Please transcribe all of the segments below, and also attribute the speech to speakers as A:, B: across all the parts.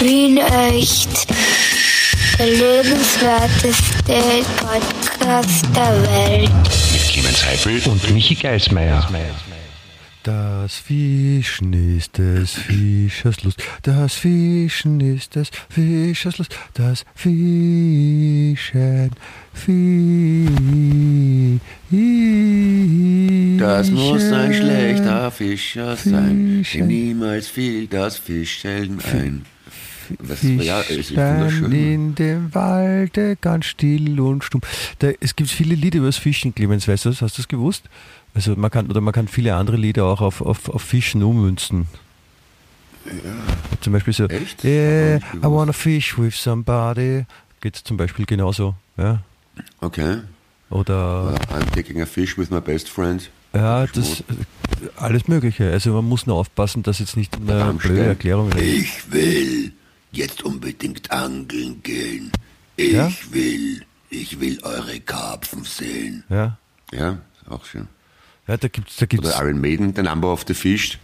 A: Wien echt. Der lebenswerteste Podcast der Welt.
B: Mit Clemens Heifel
C: und Michi Geismeier.
D: Das Fischen ist des Fischers Lust. Das Fischen ist des Fischers Lust. Das Fischen. Fischen.
B: Das muss ein schlechter Fischer sein. Dem niemals fiel das Fischeln ein. Das, ja,
D: Fischlein
B: wunderschön.
D: in dem Walde, ganz still und stumm. Da, es gibt viele Lieder über das Fischen, Clemens, weißt du das? Hast du das gewusst? Also man kann, oder man kann viele andere Lieder auch auf, auf, auf Fischen ummünzen. Zum Beispiel so,
B: Echt?
D: yeah,
B: ich
D: I wanna fish with somebody. Geht zum Beispiel genauso. Ja?
B: Okay.
D: Oder
B: I'm taking a fish with my best friend.
D: ja, das äh, alles Mögliche. Also man muss nur aufpassen, dass jetzt nicht eine blöde Erklärung
B: Ich will jetzt unbedingt angeln gehen. Ich
D: Ja?
B: will, ich will eure Karpfen sehen.
D: Ja,
B: Ja, auch schön.
D: ja da gibt's, da gibt's
B: Oder Iron Maiden, the number of the fish.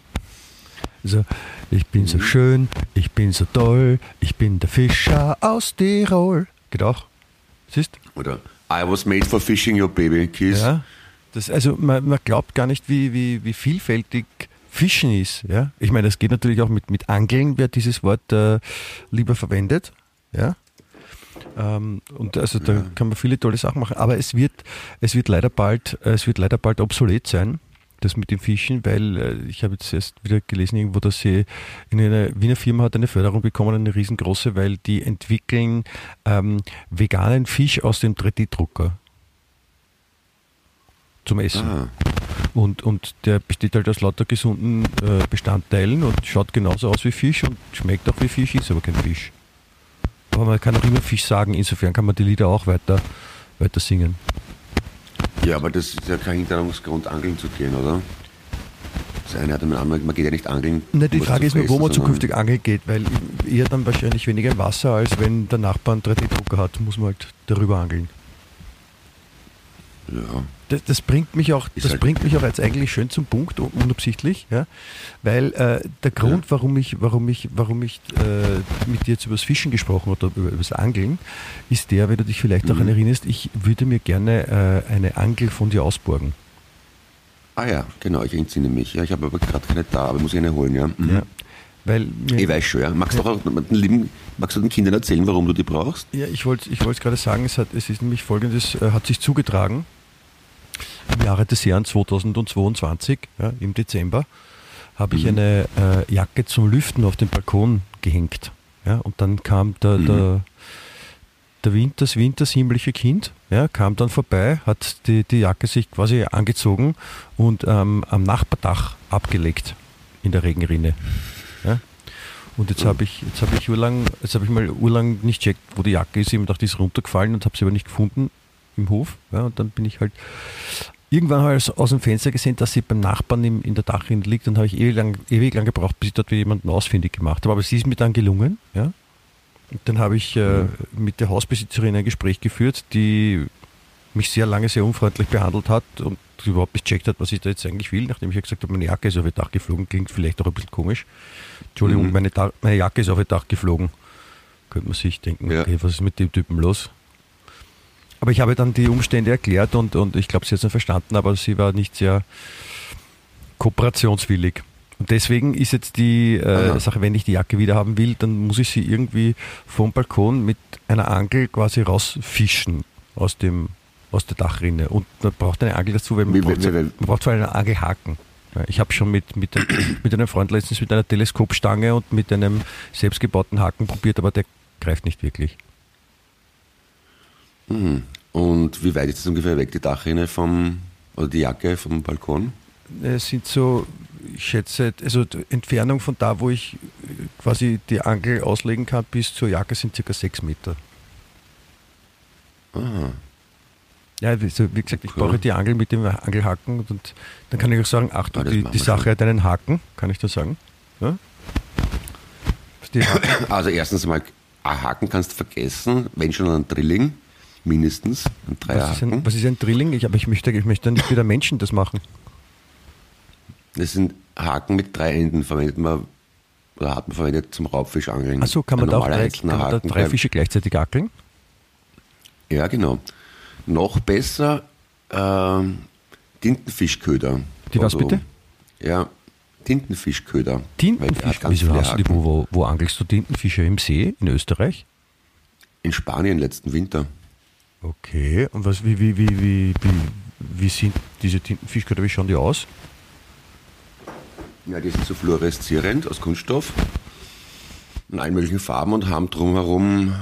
D: So, ich bin
B: Mhm.
D: so schön, ich bin so toll, ich bin der Fischer aus Tirol. Geht auch. Siehst?
B: Oder I was made for fishing your baby. Kiss.
D: Ja. Das, also man, man glaubt gar nicht, wie, wie, wie vielfältig Fischen ist. Ja? Ich meine, es geht natürlich auch mit, mit Angeln, wer dieses Wort äh, lieber verwendet. Ja? Ähm, und also da kann man viele tolle Sachen machen. Aber es wird, es wird leider bald, äh, es wird leider bald obsolet sein. Das mit dem Fischen, weil äh, ich habe jetzt erst wieder gelesen, irgendwo, dass sie in einer Wiener Firma hat eine Förderung bekommen, eine riesengroße, weil die entwickeln ähm, veganen Fisch aus dem 3D-Drucker zum Essen.
B: Ah,
D: Und, und der besteht halt aus lauter gesunden äh, Bestandteilen und schaut genauso aus wie Fisch und schmeckt auch wie Fisch, ist aber kein Fisch. Aber man kann auch immer Fisch sagen, insofern kann man die Lieder auch weiter, weiter singen.
B: ja, aber das ist ja kein Hinderungsgrund, angeln zu gehen, oder? Das eine hat anderen, man geht ja nicht angeln.
D: Ne, die Frage ist nur, wo man zukünftig angeln geht, weil eher dann wahrscheinlich weniger im Wasser, als wenn der Nachbar einen 3D-Drucker hat, muss man halt darüber angeln.
B: Ja.
D: Das, das bringt mich auch,
B: Ist
D: das
B: halt-
D: bringt mich auch jetzt eigentlich schön zum Punkt, un- unabsichtlich, ja, weil äh, der Grund, warum ich, warum ich, warum ich äh, mit dir jetzt über das Fischen gesprochen habe oder über, über das Angeln, ist der, wenn du dich vielleicht
B: Mhm.
D: daran erinnerst, ich würde mir gerne äh, eine Angel von dir ausborgen.
B: Ah ja, genau, ich entsinne mich. Ja, ich habe aber gerade keine da, aber muss ich eine holen, ja. Mhm.
D: Ja, weil
B: Ich weiß schon, ja. Magst du auch den lieben, magst du den Kindern erzählen, warum du die brauchst?
D: Ja, ich wollte ich wollte gerade sagen, es, hat, es ist nämlich folgendes, äh, hat sich zugetragen im Jahre des Jahres 2022, ja, im Dezember, habe ich eine äh, Jacke zum Lüften auf den Balkon gehängt. Ja, und dann kam der, der, der Winter, das wintersiemliche Kind, ja, kam dann vorbei, hat die, die Jacke sich quasi angezogen und ähm, am Nachbardach abgelegt in der Regenrinne. Ja. Und jetzt habe ich, jetzt habe ich urlang, jetzt habe ich mal urlang nicht checkt, wo die Jacke ist. Ich habe gedacht, die ist runtergefallen und habe sie aber nicht gefunden im Hof. Ja, und dann bin ich halt irgendwann halt aus, aus dem Fenster gesehen, dass sie beim Nachbarn im, in der Dachrinne liegt. Und habe ich ewig lang, ewig lang gebraucht, bis ich dort wieder jemanden ausfindig gemacht habe. Aber sie ist mir dann gelungen. Ja. Und dann habe ich äh, mit der Hausbesitzerin ein Gespräch geführt, die mich sehr lange sehr unfreundlich behandelt hat und überhaupt nicht checkt hat, was ich da jetzt eigentlich will, nachdem ich ja gesagt habe, meine Jacke ist auf ihr Dach geflogen, klingt vielleicht auch ein bisschen komisch. Entschuldigung,
B: Mhm.
D: meine, meine Jacke ist auf ihr Dach geflogen. Könnte man sich denken,
B: Ja.
D: okay, was ist mit dem Typen los? Aber ich habe dann die Umstände erklärt und, und ich glaube, sie hat es verstanden, aber sie war nicht sehr kooperationswillig. Und deswegen ist jetzt die äh. Sache, wenn ich die Jacke wieder haben will, dann muss ich sie irgendwie vom Balkon mit einer Angel quasi rausfischen aus dem aus der Dachrinne. Und man braucht eine Angel dazu, weil man,
B: Wie-
D: braucht,
B: wie- wie-
D: man braucht vor allem einen Angelhaken. Ich habe schon mit, mit, einem- mit einem Freund letztens mit einer Teleskopstange und mit einem selbstgebauten Haken probiert, aber der greift nicht wirklich.
B: Mhm. Und wie weit ist es ungefähr weg, die Dachrinne vom, oder die Jacke vom Balkon?
D: Es sind so, ich schätze, also die Entfernung von da, wo ich äh, quasi die Angel auslegen kann, bis zur Jacke sind circa sechs Meter.
B: Ah,
D: Ja, also wie gesagt, ich
B: Okay.
D: brauche die Angel mit dem Angelhaken und dann kann ich auch sagen, Achtung,
B: Ah, das
D: die, die Sache
B: schon.
D: hat einen Haken, kann ich das sagen? Ja?
B: Also erstens mal, ein Haken kannst du vergessen, wenn schon ein Drilling, mindestens, ein
D: was, ist ein, was ist ein Drilling? Ich, aber ich möchte, ich möchte nicht wieder Menschen das machen.
B: Das sind Haken mit drei Enden, verwendet man oder hat man verwendet zum Raubfischangeln.
D: Achso, kann man da auch drei, kann man da drei Fische gleichzeitig ackeln?
B: Ja, genau. Noch besser ähm, Tintenfischköder.
D: Die was
B: Also,
D: bitte?
B: Ja, Tintenfischköder.
D: Tintenfisch. Wieso
B: viele
D: hast du die, wo, wo angelst du Tintenfische im See in Österreich?
B: In Spanien letzten Winter.
D: Okay, und was, wie, wie, wie, wie, wie, wie sind diese Tintenfischköder, wie schauen die aus?
B: Ja, die sind so fluoreszierend aus Kunststoff in allen möglichen Farben und haben drumherum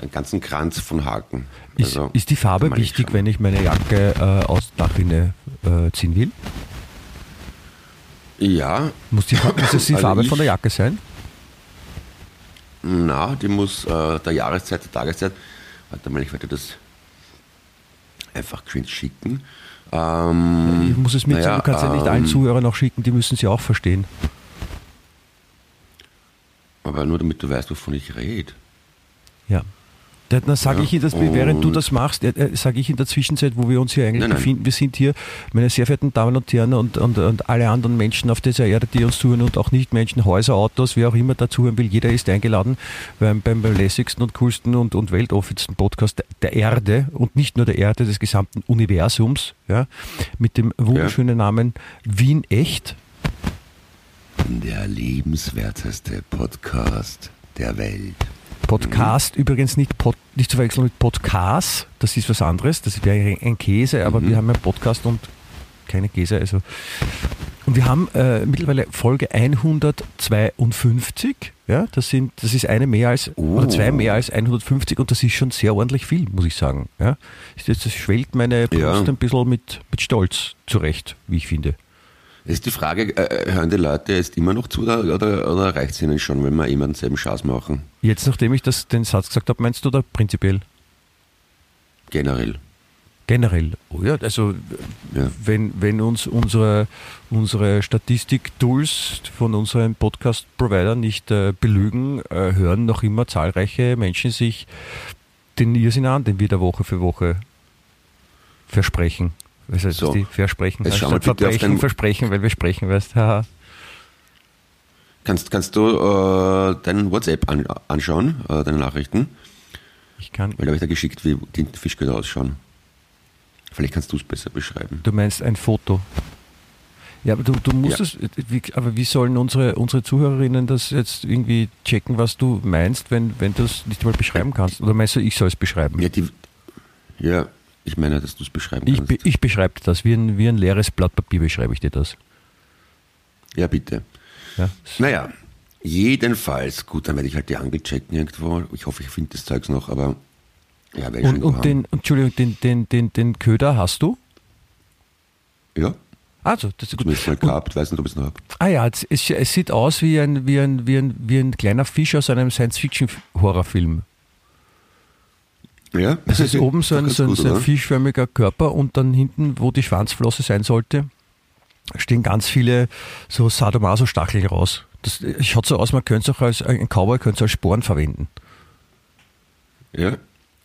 B: einen ganzen Kranz von Haken.
D: Ist,
B: Also,
D: ist die Farbe wichtig,
B: schauen.
D: wenn ich meine Jacke äh, aus Dachrinne äh, ziehen will?
B: Ja,
D: Muss, die, muss das die
B: Also
D: Farbe
B: ich-
D: von der Jacke sein?
B: na, die muss äh, der Jahreszeit, der Tageszeit. Warte mal, ich werde das einfach geschwind schicken. Ähm,
D: Ich muss es mit,
B: naja,
D: du kannst ja nicht allen
B: ähm,
D: Zuhörern auch schicken, die müssen sie auch verstehen.
B: Aber nur damit du weißt, wovon ich rede.
D: Ja. Da- Dann sage
B: Ja,
D: ich Ihnen, dass, während du das machst, äh, äh, sage ich in der Zwischenzeit, wo wir uns hier eigentlich
B: Nein, nein.
D: befinden, wir sind hier, meine sehr verehrten Damen und Herren und, und, und alle anderen Menschen auf dieser Erde, die uns zuhören und auch Nicht-Menschen, Häuser, Autos, wer auch immer dazuhören will, jeder ist eingeladen beim, beim, lässigsten und coolsten und, und weltoffigsten Podcast der- der Erde und nicht nur der Erde, des gesamten Universums, ja, mit dem wunderschönen Namen Wien Echt.
B: Der liebenswerteste Podcast der Welt.
D: Podcast übrigens nicht, Pod, nicht zu verwechseln mit Podcast, das ist was anderes, das wäre ein Käse, aber
B: Mhm.
D: wir haben einen Podcast und keine Käse. Also. Und wir haben äh, mittlerweile Folge 152, ja, das, sind, das ist eine mehr als, oder zwei
B: Oh.
D: mehr als 150 und das ist schon sehr ordentlich viel, muss ich sagen. Ja. Das, das schwellt meine Brust
B: Ja.
D: ein bisschen mit, mit Stolz zurecht, wie ich finde.
B: Ist die Frage, äh, hören die Leute jetzt immer noch zu oder, oder, oder reicht es ihnen schon, wenn wir immer denselben Schaß machen?
D: Jetzt, nachdem ich das, den Satz gesagt habe, meinst du da prinzipiell?
B: Generell.
D: Generell, oh ja, also
B: Ja.
D: wenn, wenn uns unsere, unsere Statistik-Tools von unseren Podcast-Providern nicht äh, belügen, äh, hören noch immer zahlreiche Menschen sich den Irrsinn an, den wir da Woche für Woche versprechen. Was heißt
B: So.
D: die Versprechen?
B: Jetzt
D: statt
B: auf
D: Verbrechen, Versprechen, weil wir sprechen, weißt haha.
B: Kannst, kannst du äh, deinen WhatsApp an, anschauen, äh, deine Nachrichten?
D: Ich kann,
B: Weil da habe ich da geschickt, wie Tintenfischköder ausschauen. Vielleicht kannst du es besser beschreiben.
D: du meinst ein Foto. Ja, aber du, du musst
B: Ja.
D: es, wie, aber wie sollen unsere, unsere Zuhörerinnen das jetzt irgendwie checken, was du meinst, wenn, wenn du es nicht mal beschreiben kannst? Oder meinst du, ich soll es beschreiben?
B: Ja, die, ja ich meine, dass du es beschreiben
D: Ich,
B: kannst.
D: be- ich beschreibe das, wie ein, wie ein leeres Blatt Papier beschreibe ich dir das.
B: ja, bitte.
D: Ja?
B: Naja, jedenfalls, gut, dann werde ich halt die Angel checken irgendwo. Ich hoffe, ich finde das Zeugs noch, aber ja, werde ich
D: Und,
B: schon
D: und den, Entschuldigung, den, den, den, den Köder hast du?
B: Ja,
D: Also, das ist gut.
B: zumindest mal gehabt, weiß nicht, ob ich es noch habe.
D: ah ja, es, es, es sieht aus wie ein, wie, ein, wie, ein, wie ein kleiner Fisch aus einem Science-Fiction-Horrorfilm.
B: Ja,
D: Es ist oben so ein, so, ein,
B: gut,
D: so ein
B: oder?
D: fischförmiger Körper und dann hinten, wo die Schwanzflosse sein sollte, stehen ganz viele so Sadomaso-Stacheln raus. Das schaut so aus, man könnte es auch als, ein Cowboy könnte es als Sporen verwenden.
B: Ja,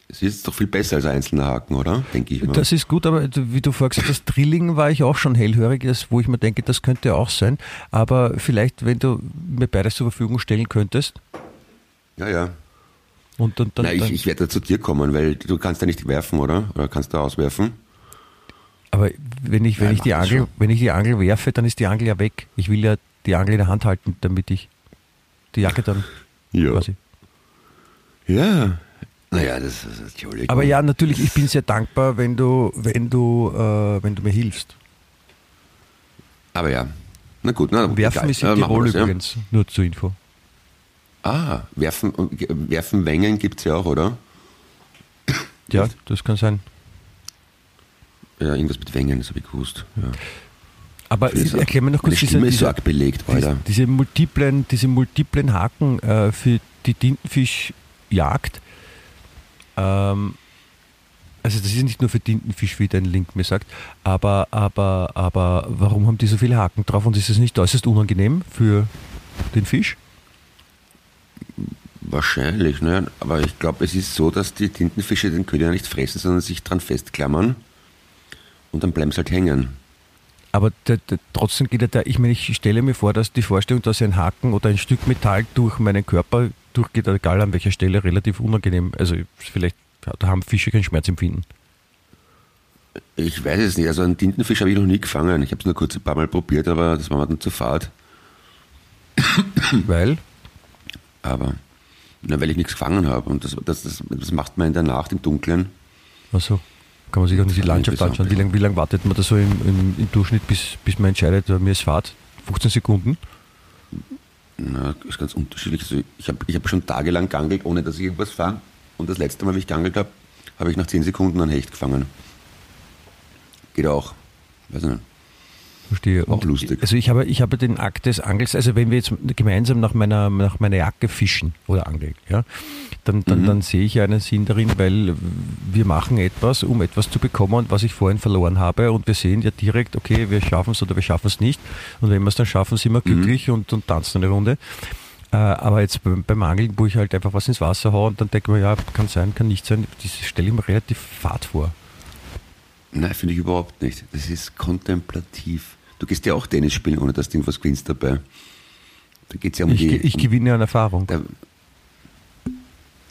B: es ist doch viel besser als ein einzelner Haken, oder? Denke ich mal.
D: Das ist gut, aber wie du vorher gesagt hast, Drilling war ich auch schon hellhörig, wo ich mir denke, das könnte auch sein. Aber vielleicht, wenn du mir beides zur Verfügung stellen könntest
B: ja, ja.
D: Und dann, dann,
B: Na, ich, ich werde zu dir kommen, weil du kannst ja nicht werfen, oder? Oder kannst du auswerfen?
D: aber wenn ich, wenn
B: Nein,
D: ich die Angel,
B: schon.
D: wenn ich die Angel werfe, dann ist die Angel ja weg. Ich will ja die Angel in der Hand halten, damit ich die Jacke dann
B: Ja.
D: quasi.
B: Ja. Naja, das ist, Entschuldigung.
D: Aber ja, natürlich, ich bin sehr dankbar, wenn du, wenn du, äh, wenn du mir hilfst.
B: Aber ja. Na gut, na,
D: Werfen
B: egal.
D: ist in
B: wir
D: Tirol
B: das, ja.
D: übrigens, nur zur Info.
B: Ah, werfen, werfen Wengen gibt es ja auch, oder?
D: Ja, das kann sein.
B: Ja, irgendwas mit Wengen, das habe ich gewusst. Ja.
D: Aber
B: Das ist auch-
D: erklär mir noch kurz diese,
B: arg belegt,
D: diese, diese, multiplen, diese multiplen Haken äh, für die Tintenfischjagd. Ähm, also das ist nicht nur für Tintenfisch, wie dein Link mir sagt, aber, aber, aber warum haben die so viele Haken drauf und ist es nicht äußerst unangenehm für den Fisch?
B: Wahrscheinlich, ne? Aber ich glaube, es ist so, dass die Tintenfische den Köder nicht fressen, sondern sich dran festklammern und dann bleiben sie halt hängen.
D: aber der, der, trotzdem geht er da, ich meine, ich stelle mir vor, dass die Vorstellung, dass ein Haken oder ein Stück Metall durch meinen Körper durchgeht, egal an welcher Stelle, relativ unangenehm. Also vielleicht da haben Fische kein Schmerzempfinden.
B: Ich weiß es nicht. Also einen Tintenfisch habe ich noch nie gefangen. Ich habe es nur kurz ein paar Mal probiert, aber das war mir dann zu fad.
D: Weil?
B: Aber, na, weil ich nichts gefangen habe. Und das, das, das, das macht man in der Nacht im Dunkeln.
D: Achso. Kann man sich auch nicht die Landschaft anschauen. Wie lange wie lang wartet man da so im, im, im, Durchschnitt, bis, bis man entscheidet, mir ist Fahrt? 15 Sekunden?
B: Na, das ist ganz unterschiedlich. Also ich habe ich hab schon tagelang geangelt, ohne dass ich irgendwas fange. Und das letzte Mal, wie ich geangelt habe, habe ich nach 10 Sekunden einen Hecht gefangen. Geht auch. Weiß nicht.
D: Verstehe.
B: Auch lustig.
D: Also ich habe, ich habe den Akt des Angels, also wenn wir jetzt gemeinsam nach meiner, nach meiner Jacke fischen oder angeln, ja, dann, dann, mhm. dann sehe ich einen Sinn darin, weil wir machen etwas, um etwas zu bekommen, was ich vorhin verloren habe und wir sehen ja direkt, okay, wir schaffen es oder wir schaffen es nicht und wenn wir es dann schaffen, sind wir mhm. glücklich und, und tanzen eine Runde. Äh, aber jetzt beim Angeln, wo ich halt einfach was ins Wasser haue und dann denke ich mir, ja, kann sein, kann nicht sein, das stelle ich mir relativ fad vor.
B: Nein, finde ich überhaupt nicht. Das ist kontemplativ. Du gehst ja auch Tennis spielen, ohne dass du irgendwas gewinnst dabei. Da geht es ja um
D: ich,
B: die.
D: Ich gewinne an Erfahrung. Der,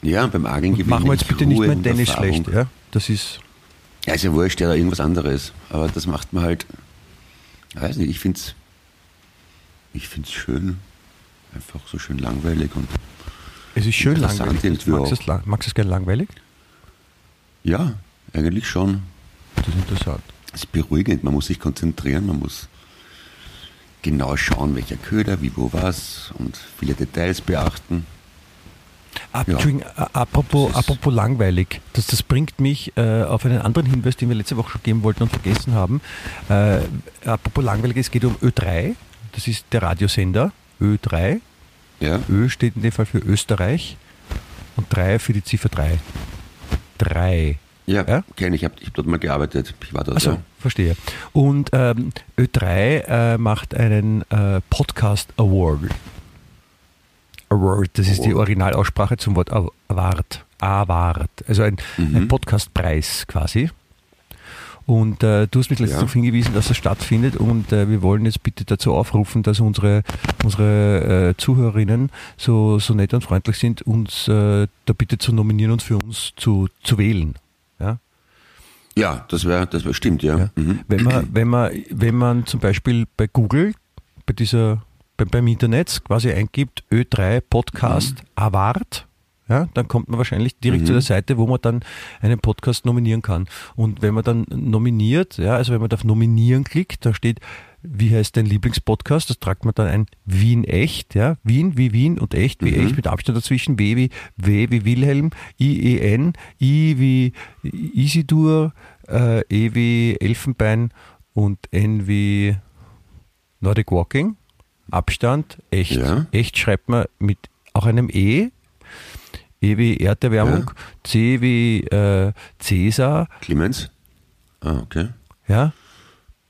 B: ja, beim Argen
D: gewinnen. Machen wir jetzt bitte Ruhe nicht mehr Tennis schlecht, ja? Das ist.
B: Ja, ist ja wurscht, ja, irgendwas anderes. Aber das macht man halt. Ich weiß nicht, ich finde es. Ich finde es schön. Einfach so schön langweilig und.
D: Es ist schön langweilig. Magst du es, magst es gerne langweilig?
B: Ja, eigentlich schon.
D: Das ist interessant.
B: Es ist beruhigend, man muss sich konzentrieren, man muss genau schauen, welcher Köder, wie, wo, was und viele Details beachten.
D: Ab, ja. apropos, apropos langweilig, das, das bringt mich äh, auf einen anderen Hinweis, den wir letzte Woche schon geben wollten und vergessen haben. Äh, apropos langweilig, es geht um Ö3, das ist der Radiosender Ö3.
B: Ja.
D: Ö steht in dem Fall für Österreich und 3 für die Ziffer 3. 3.
B: Ja, ja? kenne ich. Ich habe hab dort mal gearbeitet. Ich war dort.
D: Also,
B: ja.
D: verstehe. Und ähm, Ö3 äh, macht einen äh, Podcast Award. Award, das ist Award. die Originalaussprache zum Wort Award. Award. Also ein, mhm. ein Podcastpreis quasi. Und äh, du hast mich letztens ja. darauf hingewiesen, dass er stattfindet und äh, wir wollen jetzt bitte dazu aufrufen, dass unsere, unsere äh, Zuhörerinnen so, so nett und freundlich sind, uns äh, da bitte zu nominieren und für uns zu, zu wählen. Ja,
B: das wäre das wär, stimmt, ja. ja.
D: Mhm. Wenn, man, wenn, man, wenn man zum Beispiel bei Google, bei dieser, bei, beim Internet quasi eingibt, Ö3 Podcast mhm. Award, ja, dann kommt man wahrscheinlich direkt mhm. zu der Seite, wo man dann einen Podcast nominieren kann. Und wenn man dann nominiert, ja, also wenn man auf Nominieren klickt, da steht, wie heißt dein Lieblingspodcast? Das tragt man dann ein Wien echt, ja, Wien wie Wien und echt wie mhm. echt mit Abstand dazwischen, W wie W wie Wilhelm, I E N, I wie Isidur, äh, E wie Elfenbein und N wie Nordic Walking. Abstand, echt. Ja. Echt schreibt man mit auch einem E E wie Erderwärmung, ja. C wie äh, Cäsar.
B: Clemens? Ah, okay.
D: Ja.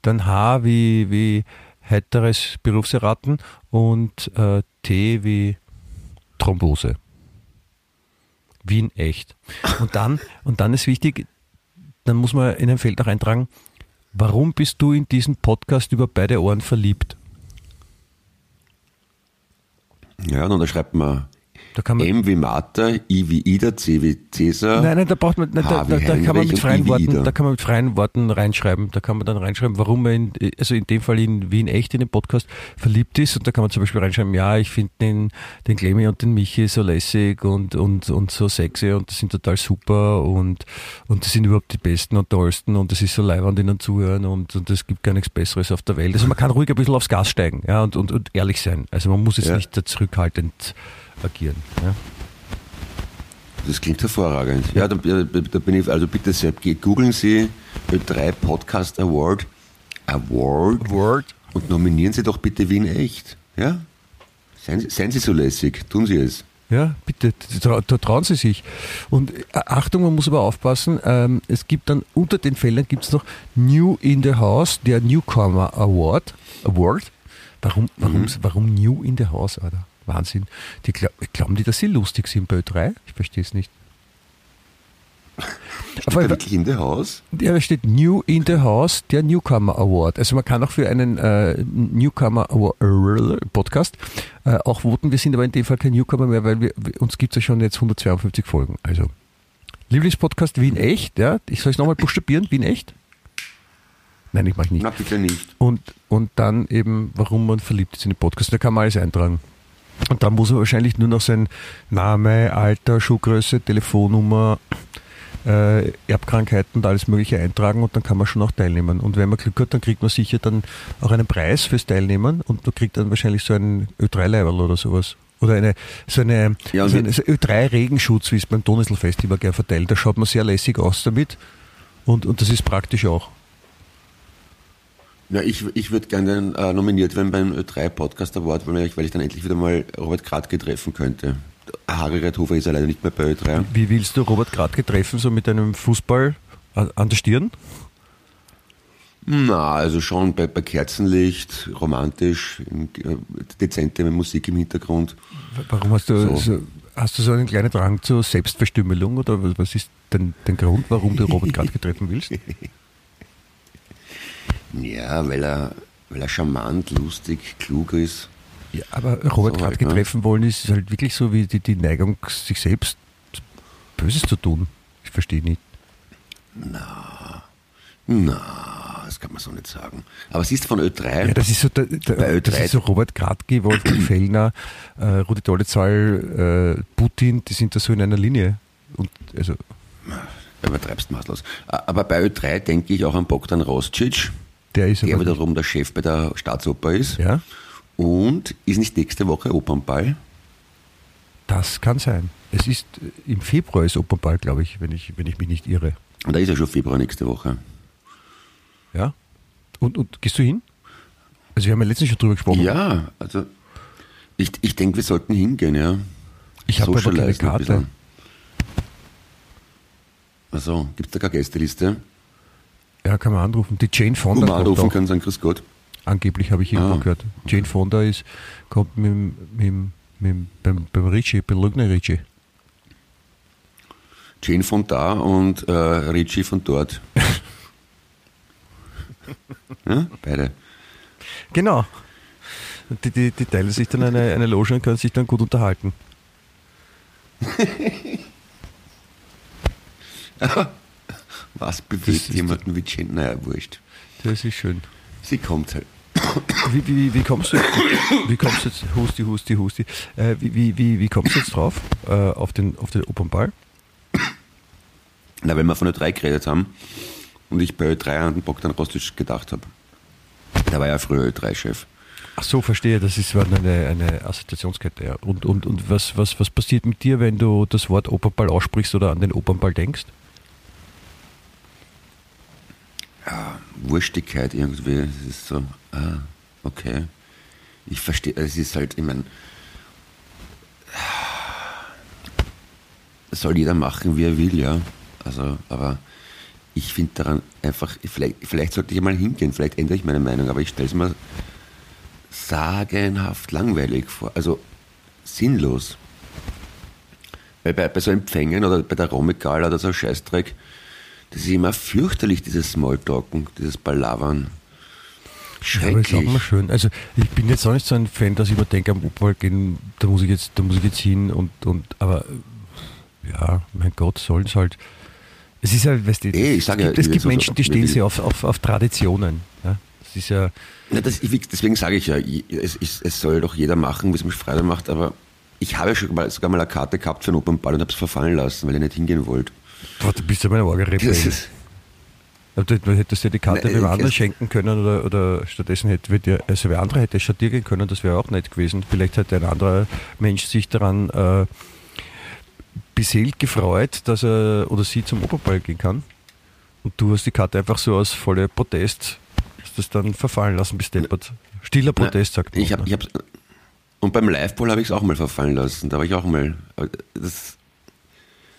D: Dann H wie, wie heiteres Berufserraten und äh, T wie Thrombose. Wien echt. Und dann, und dann ist wichtig, dann muss man in ein Feld auch eintragen, warum bist du in diesen Podcast über beide Ohren verliebt?
B: Ja, und da schreibt man, M wie Martha, I wie Ida, C wie Cäsar.
D: Nein, nein, da braucht man, nein, da, da, da kann man mit freien Worten, da kann man mit freien Worten reinschreiben. Da kann man dann reinschreiben, warum man in, also in dem Fall in Wien echt in den Podcast verliebt ist. Und da kann man zum Beispiel reinschreiben, ja, ich finde den, den Clemmy und den Michi so lässig und, und, und so sexy und das sind total super und, und das sind überhaupt die besten und tollsten und es ist so leiwand ihnen zuhören und, und es gibt gar nichts Besseres auf der Welt. Also man kann ruhig ein bisschen aufs Gas steigen, ja, und, und, und ehrlich sein. Also man muss jetzt ja. nicht zurückhaltend agieren. Ja?
B: Das klingt hervorragend. Ja, da, da, bin ich, also bitte sehr, googeln Sie Ö3 Podcast Award. Award.
D: Award.
B: Und nominieren Sie doch bitte Wien echt. Ja? Seien, seien Sie so lässig, tun Sie es.
D: Ja, bitte, da, trauen Sie sich. Und äh, Achtung, man muss aber aufpassen, ähm, es gibt dann unter den Feldern gibt es noch New in the House, der Newcomer Award. Award. Warum, warum, mhm. warum New in the House, Alter? Wahnsinn. Die glaub, glauben die, dass sie lustig sind bei Ö3? Ich verstehe es nicht.
B: Steht da wirklich in the House?
D: Ja, da steht New in the House, der Newcomer Award. Also man kann auch für einen äh, Newcomer Award, Podcast äh, auch voten. Wir sind aber in dem Fall kein Newcomer mehr, weil wir, uns gibt es ja schon jetzt 152 Folgen. Also Lieblingspodcast Wien Echt, ja. Ich soll es nochmal buchstabieren, Wien Echt? Nein, ich mache nicht.
B: Na, bitte nicht.
D: Und, und dann eben, warum man verliebt ist in den Podcast. Da kann man alles eintragen. Und dann muss man wahrscheinlich nur noch sein Name, Alter, Schuhgröße, Telefonnummer, äh, Erbkrankheiten und alles Mögliche eintragen und dann kann man schon auch teilnehmen. Und wenn man Glück hat, dann kriegt man sicher dann auch einen Preis fürs Teilnehmen und man kriegt dann wahrscheinlich so ein Ö3-Leiberl oder sowas. Oder eine, so eine,
B: Ja,
D: so eine so Ö3-Regenschutz, wie es beim Donauinselfest immer gerne verteilt. Da schaut man sehr lässig aus damit. Und, und das ist praktisch auch.
B: Na, ich, ich würde gerne äh, nominiert werden beim Ö3 Podcast Award, weil ich, weil ich dann endlich wieder mal Robert Kratke treffen könnte. Harry Reithofer ist ja leider nicht mehr bei Ö3.
D: Wie willst du Robert Gradke treffen, so mit einem Fußball an der Stirn?
B: Na, also schon bei, bei Kerzenlicht, romantisch, in, äh, dezente Musik im Hintergrund.
D: Warum hast du
B: So.
D: so. hast du so einen kleinen Drang zur Selbstverstümmelung oder was- ist denn dein Grund, warum du Robert Gradke treffen willst?
B: Ja, weil er, weil er charmant, lustig, klug ist.
D: Ja, aber Robert
B: So halt, ne?
D: treffen wollen ist halt wirklich so wie die, die Neigung, sich selbst Böses zu tun. Ich verstehe nicht.
B: Na, das kann man so nicht sagen. Aber sie ist von Ö3.
D: Ja, das ist so, der, der,
B: Bei
D: das
B: Ö3.
D: ist so Robert Gradke, Wolfgang Fellner, äh, Rudi Dollezahl, äh, Putin, die sind da so in einer Linie. Und also,
B: Übertreibst maßlos. Aber bei Ö3 denke ich auch an Bogdan Roscic,
D: der ist
B: der wiederum der Chef bei der Staatsoper ist.
D: Ja,
B: Und ist nicht nächste Woche Opernball?
D: das kann sein. Es ist äh, im Februar ist Opernball, glaube ich, wenn ich, wenn ich mich nicht irre.
B: Und da ist ja schon Februar nächste Woche.
D: Ja. Und, und gehst du hin? Also wir haben ja letztens schon drüber gesprochen.
B: Ja, also ich, ich denke, wir sollten hingehen, ja.
D: Ich habe aber keine Karte.
B: Also, gibt es da keine Gästeliste?
D: Ja, kann man anrufen. Die Jane Fonda
B: man
D: kommt
B: anrufen können, sagen Grüß Gott.
D: Angeblich habe ich irgendwo
B: Ah.
D: gehört. Jane Fonda ist, kommt mit, mit, mit, beim, beim Ritchie, bei Lugner Ritchie.
B: Jane von da und äh, Richie von dort. ja, beide.
D: Genau. Die, die, die teilen sich dann eine, eine Loge und können sich dann gut unterhalten.
B: Was bewegt jemanden wie Jane? Naja, wurscht.
D: Das ist schön.
B: Sie kommt halt.
D: Wie, wie, wie kommst du wie kommst du jetzt, Husti, Husti, Husti, äh, wie, wie, wie, kommst du jetzt drauf, äh, auf, den, auf den Opernball?
B: Na, wenn wir von Ö3 geredet haben und ich bei Ö3 an den Bogdan Rostic gedacht habe. Der war ja früher Ö3-Chef.
D: Ach so, verstehe, das ist eine, eine Assoziationskette. Ja. Und, und, und was, was, was passiert mit dir, wenn du das Wort Opernball aussprichst oder an den Opernball denkst?
B: Wurstigkeit irgendwie. Es ist so, ah, okay. Ich verstehe, es ist halt, ich meine, soll jeder machen, wie er will, ja. Also, aber ich finde daran einfach, vielleicht, vielleicht sollte ich mal hingehen, vielleicht ändere ich meine Meinung, aber ich stelle es mir sagenhaft langweilig vor. Also sinnlos. Weil bei, bei so Empfängen oder bei der Romikal oder so Scheißdreck, das ist immer fürchterlich, dieses Smalltalken, dieses Palavern.
D: Ja, aber ist
B: Schrecklich.
D: mal schön. Also ich bin jetzt auch nicht so ein Fan, dass ich mir denke, am Opernball gehen, da muss ich jetzt, da muss ich jetzt hin und, und aber ja, mein Gott, sollen es halt. Es ist ja, weißt du,
B: Eh, ich
D: es
B: sag ja,
D: gibt, es
B: ich
D: gibt
B: will so-
D: Menschen, die
B: ich
D: stehen sich auf, auf, auf Traditionen. Ja? Das ist ja,
B: Ja, das, ich, deswegen sage ich ja, es, es, es soll doch jeder machen, wie es mich Freude macht, aber ich habe ja schon mal, sogar mal eine Karte gehabt für einen Opernball und habe es verfallen lassen, weil ich nicht hingehen wollte.
D: Boah, du bist ja meine arge
B: Das
D: Rebell. Du, hättest ja die Karte
B: Nein, ich-
D: anderen schenken können oder, oder stattdessen hätte dir, also wer andere hätte schon dir gehen können, das wäre auch nett gewesen. Vielleicht hätte ein anderer Mensch sich daran äh, beseelt gefreut, dass er oder sie zum Oberball gehen kann. Und du hast die Karte einfach so aus voller Protest, hast das dann verfallen lassen bis deppert. Stiller Protest, sagt man.
B: ich hab, ich hab's, und beim Liveball habe ich es auch mal verfallen lassen. Da war ich auch mal. aber Das,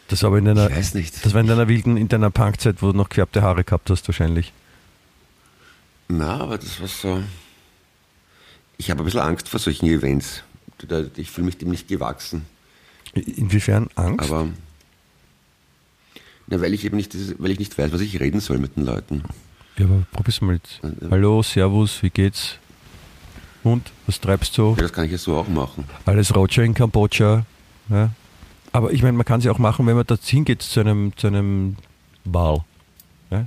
D: das war aber in einer,
B: ich weiß nicht.
D: das war in deiner wilden, in deiner Punkzeit, wo du noch gefärbte Haare gehabt hast wahrscheinlich.
B: Na, aber das war so. Ich habe ein bisschen Angst vor solchen Events. Ich fühle mich dem nicht gewachsen.
D: Inwiefern Angst?
B: Aber Ja, weil ich eben nicht, weil ich nicht weiß, was ich reden soll mit den Leuten.
D: Ja, aber probier's mal jetzt.
B: Äh,
D: Hallo, Servus, wie geht's? Und, was treibst du?
B: Ja, das kann ich ja so auch machen.
D: Alles Roger in Kambodscha. Ja. Aber ich meine, man kann es ja auch machen, wenn man da hingeht zu einem, zu einem Ball. Ja.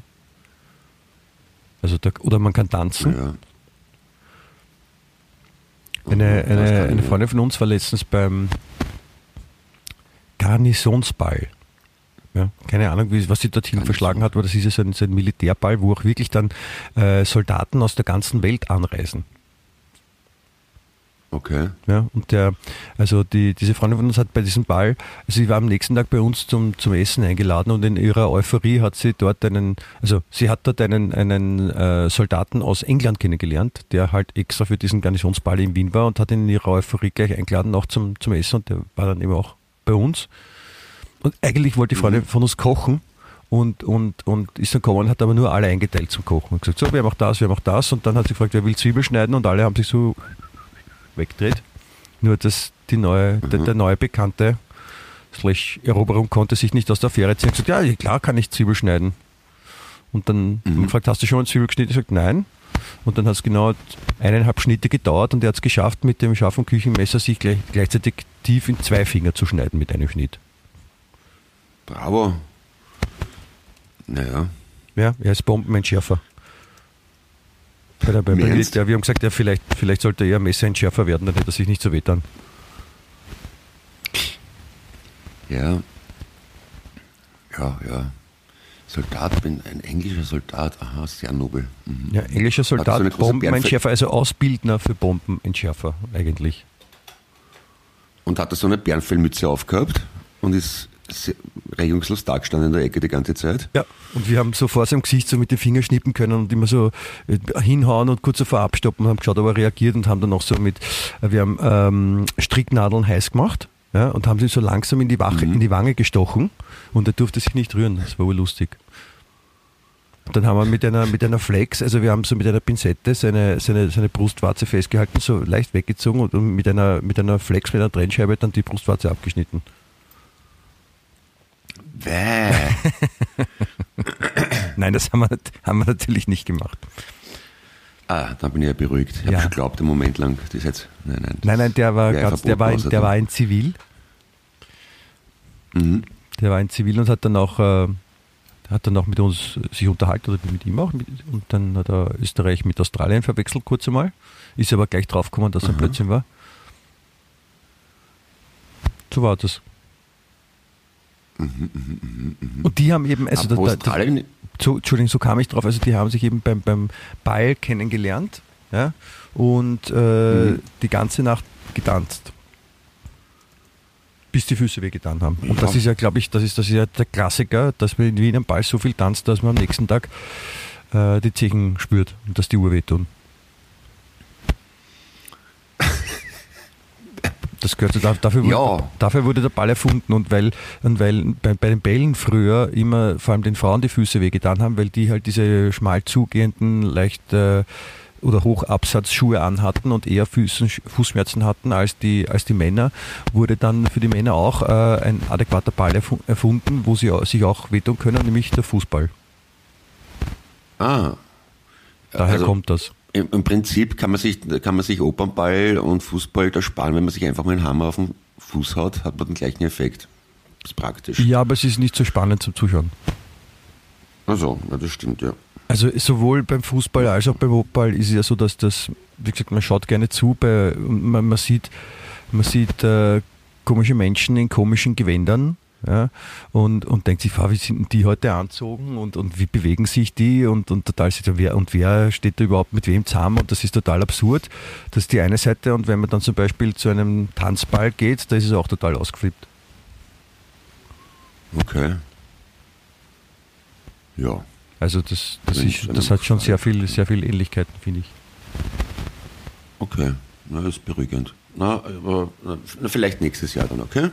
D: Also da, oder man kann tanzen.
B: Ja.
D: Eine, eine, eine? Freundin von uns war letztens beim Garnisonsball. Ja, keine Ahnung, wie, was sie dorthin verschlagen hat, aber das ist ja so ein, so ein Militärball, wo auch wirklich dann äh, Soldaten aus der ganzen Welt anreisen.
B: Okay.
D: Ja, und der, also die, diese Freundin von uns hat bei diesem Ball, also sie war am nächsten Tag bei uns zum, zum Essen eingeladen und in ihrer Euphorie hat sie dort einen, also sie hat dort einen, einen äh, Soldaten aus England kennengelernt, der halt extra für diesen Garnisonsball in Wien war und hat ihn in ihrer Euphorie gleich eingeladen, auch zum, zum Essen und der war dann eben auch bei uns. Und eigentlich wollte die Freundin von uns kochen und, und, und ist dann gekommen, hat aber nur alle eingeteilt zum Kochen. Und gesagt, so, wir haben auch das, wir haben auch das. Und dann hat sie gefragt, wer will Zwiebel schneiden und alle haben sich so weggedreht. Nur dass die neue, der, der neue Bekannte slash Eroberung konnte sich nicht aus der Affäre ziehen. Er gesagt, ja, klar kann ich Zwiebel schneiden. Und dann wir gefragt, hast du schon mal Zwiebel geschnitten? Ich gesagt, nein. Und dann hat es genau eineinhalb Schnitte gedauert und er hat es geschafft, mit dem scharfen Küchenmesser sich gleich, gleichzeitig tief in zwei Finger zu schneiden mit einem Schnitt.
B: Bravo. Naja.
D: Ja, er ist Bombenentschärfer. Bei der, bei, der, wir haben gesagt, ja, vielleicht, vielleicht sollte er Messerentschärfer werden, dann hätte er sich nicht so wehtun.
B: Ja. Ja, ja. Soldat bin, ein englischer Soldat. Aha, sehr nobel. Mhm.
D: Ja, englischer
B: so
D: Soldat,
B: große
D: Bombenentschärfer, also Ausbildner für Bombenentschärfer eigentlich.
B: Und hat er so eine Bärenfellmütze aufgehabt und ist regungslos dagestanden in der Ecke die ganze Zeit.
D: Ja, und wir haben so vor seinem Gesicht so mit den Fingern schnippen können und immer so äh, hinhauen und kurz davor abstoppen und haben geschaut, ob er reagiert und haben dann noch so mit, äh, wir haben ähm, Stricknadeln heiß gemacht ja, und haben sie so langsam in die, Wache,
B: Mhm.
D: in die Wange gestochen und er durfte sich nicht rühren. Das war wohl lustig. Und dann haben wir mit einer, mit einer Flex, also wir haben so mit einer Pinzette seine, seine, seine Brustwarze festgehalten, so leicht weggezogen und mit einer, mit einer Flex, mit einer Trennscheibe dann die Brustwarze abgeschnitten.
B: Bäh.
D: Nein, das haben wir, haben wir natürlich nicht gemacht.
B: Ah, dann bin ich ja beruhigt. Ich habe
D: Ja.
B: schon geglaubt, einen Moment lang. Das jetzt. Nein, nein.
D: Nein, nein, der war ganz, der war, in,
B: außerdem.
D: der war in Zivil.
B: Mhm.
D: Der war in Zivil und hat dann auch, äh, hat dann auch mit uns sich unterhalten oder mit ihm auch. Mit, und dann hat er Österreich mit Australien verwechselt, kurz einmal. Ist aber gleich draufgekommen, dass er
B: Mhm.
D: Blödsinn war. So war das. Und die haben eben, also da, da, da, so, Entschuldigung, so kam ich drauf. Also die haben sich eben beim, beim Ball kennengelernt ja, und äh,
B: Mhm.
D: die ganze Nacht getanzt. Bis die Füße wehgetan haben. Und
B: Ja.
D: das ist ja, glaube ich, das ist, das ist ja der Klassiker, dass man in Wien am Ball so viel tanzt, dass man am nächsten Tag äh, die Zechen spürt und dass die Uhr wehtun. Das gehört dafür, wurde,
B: Ja.
D: dafür wurde der Ball erfunden und weil, und weil bei, bei den Bällen früher immer vor allem den Frauen die Füße wehgetan haben, weil die halt diese schmal zugehenden, leicht äh, oder Hochabsatzschuhe anhatten und eher Füßen, Fußschmerzen hatten als die, als die Männer, wurde dann für die Männer auch äh, ein adäquater Ball erfu- erfunden, wo sie sich auch wehtun können, nämlich der Fußball.
B: ah,
D: Daher
B: Also-
D: kommt das.
B: Im, im Prinzip kann man, sich, kann man sich Opernball und Fußball da sparen, wenn man sich einfach mal einen Hammer auf den Fuß haut, hat man den gleichen Effekt. Das ist praktisch.
D: Ja, aber es ist nicht so spannend zum Zuschauen.
B: Also, ja, das stimmt, ja.
D: Also sowohl beim Fußball als auch beim Hochball ist es ja so, dass das, wie gesagt, man schaut gerne zu, bei, man, man sieht, man sieht äh, komische Menschen in komischen Gewändern ja, und, und denkt sich, "Wow, wie sind denn die heute anzogen und, und wie bewegen sich die und, und total wer, und wer steht da überhaupt mit wem zusammen und das ist total absurd. Das ist die eine Seite und wenn man dann zum Beispiel zu einem Tanzball geht, da ist es auch total ausgeflippt.
B: Okay. Ja.
D: Also das, das,
B: Wenn
D: ist, das hat schon sehr viel, sehr viel Ähnlichkeiten, finde ich.
B: Okay. Na, das ist beruhigend. Na, aber na, vielleicht nächstes Jahr dann, okay?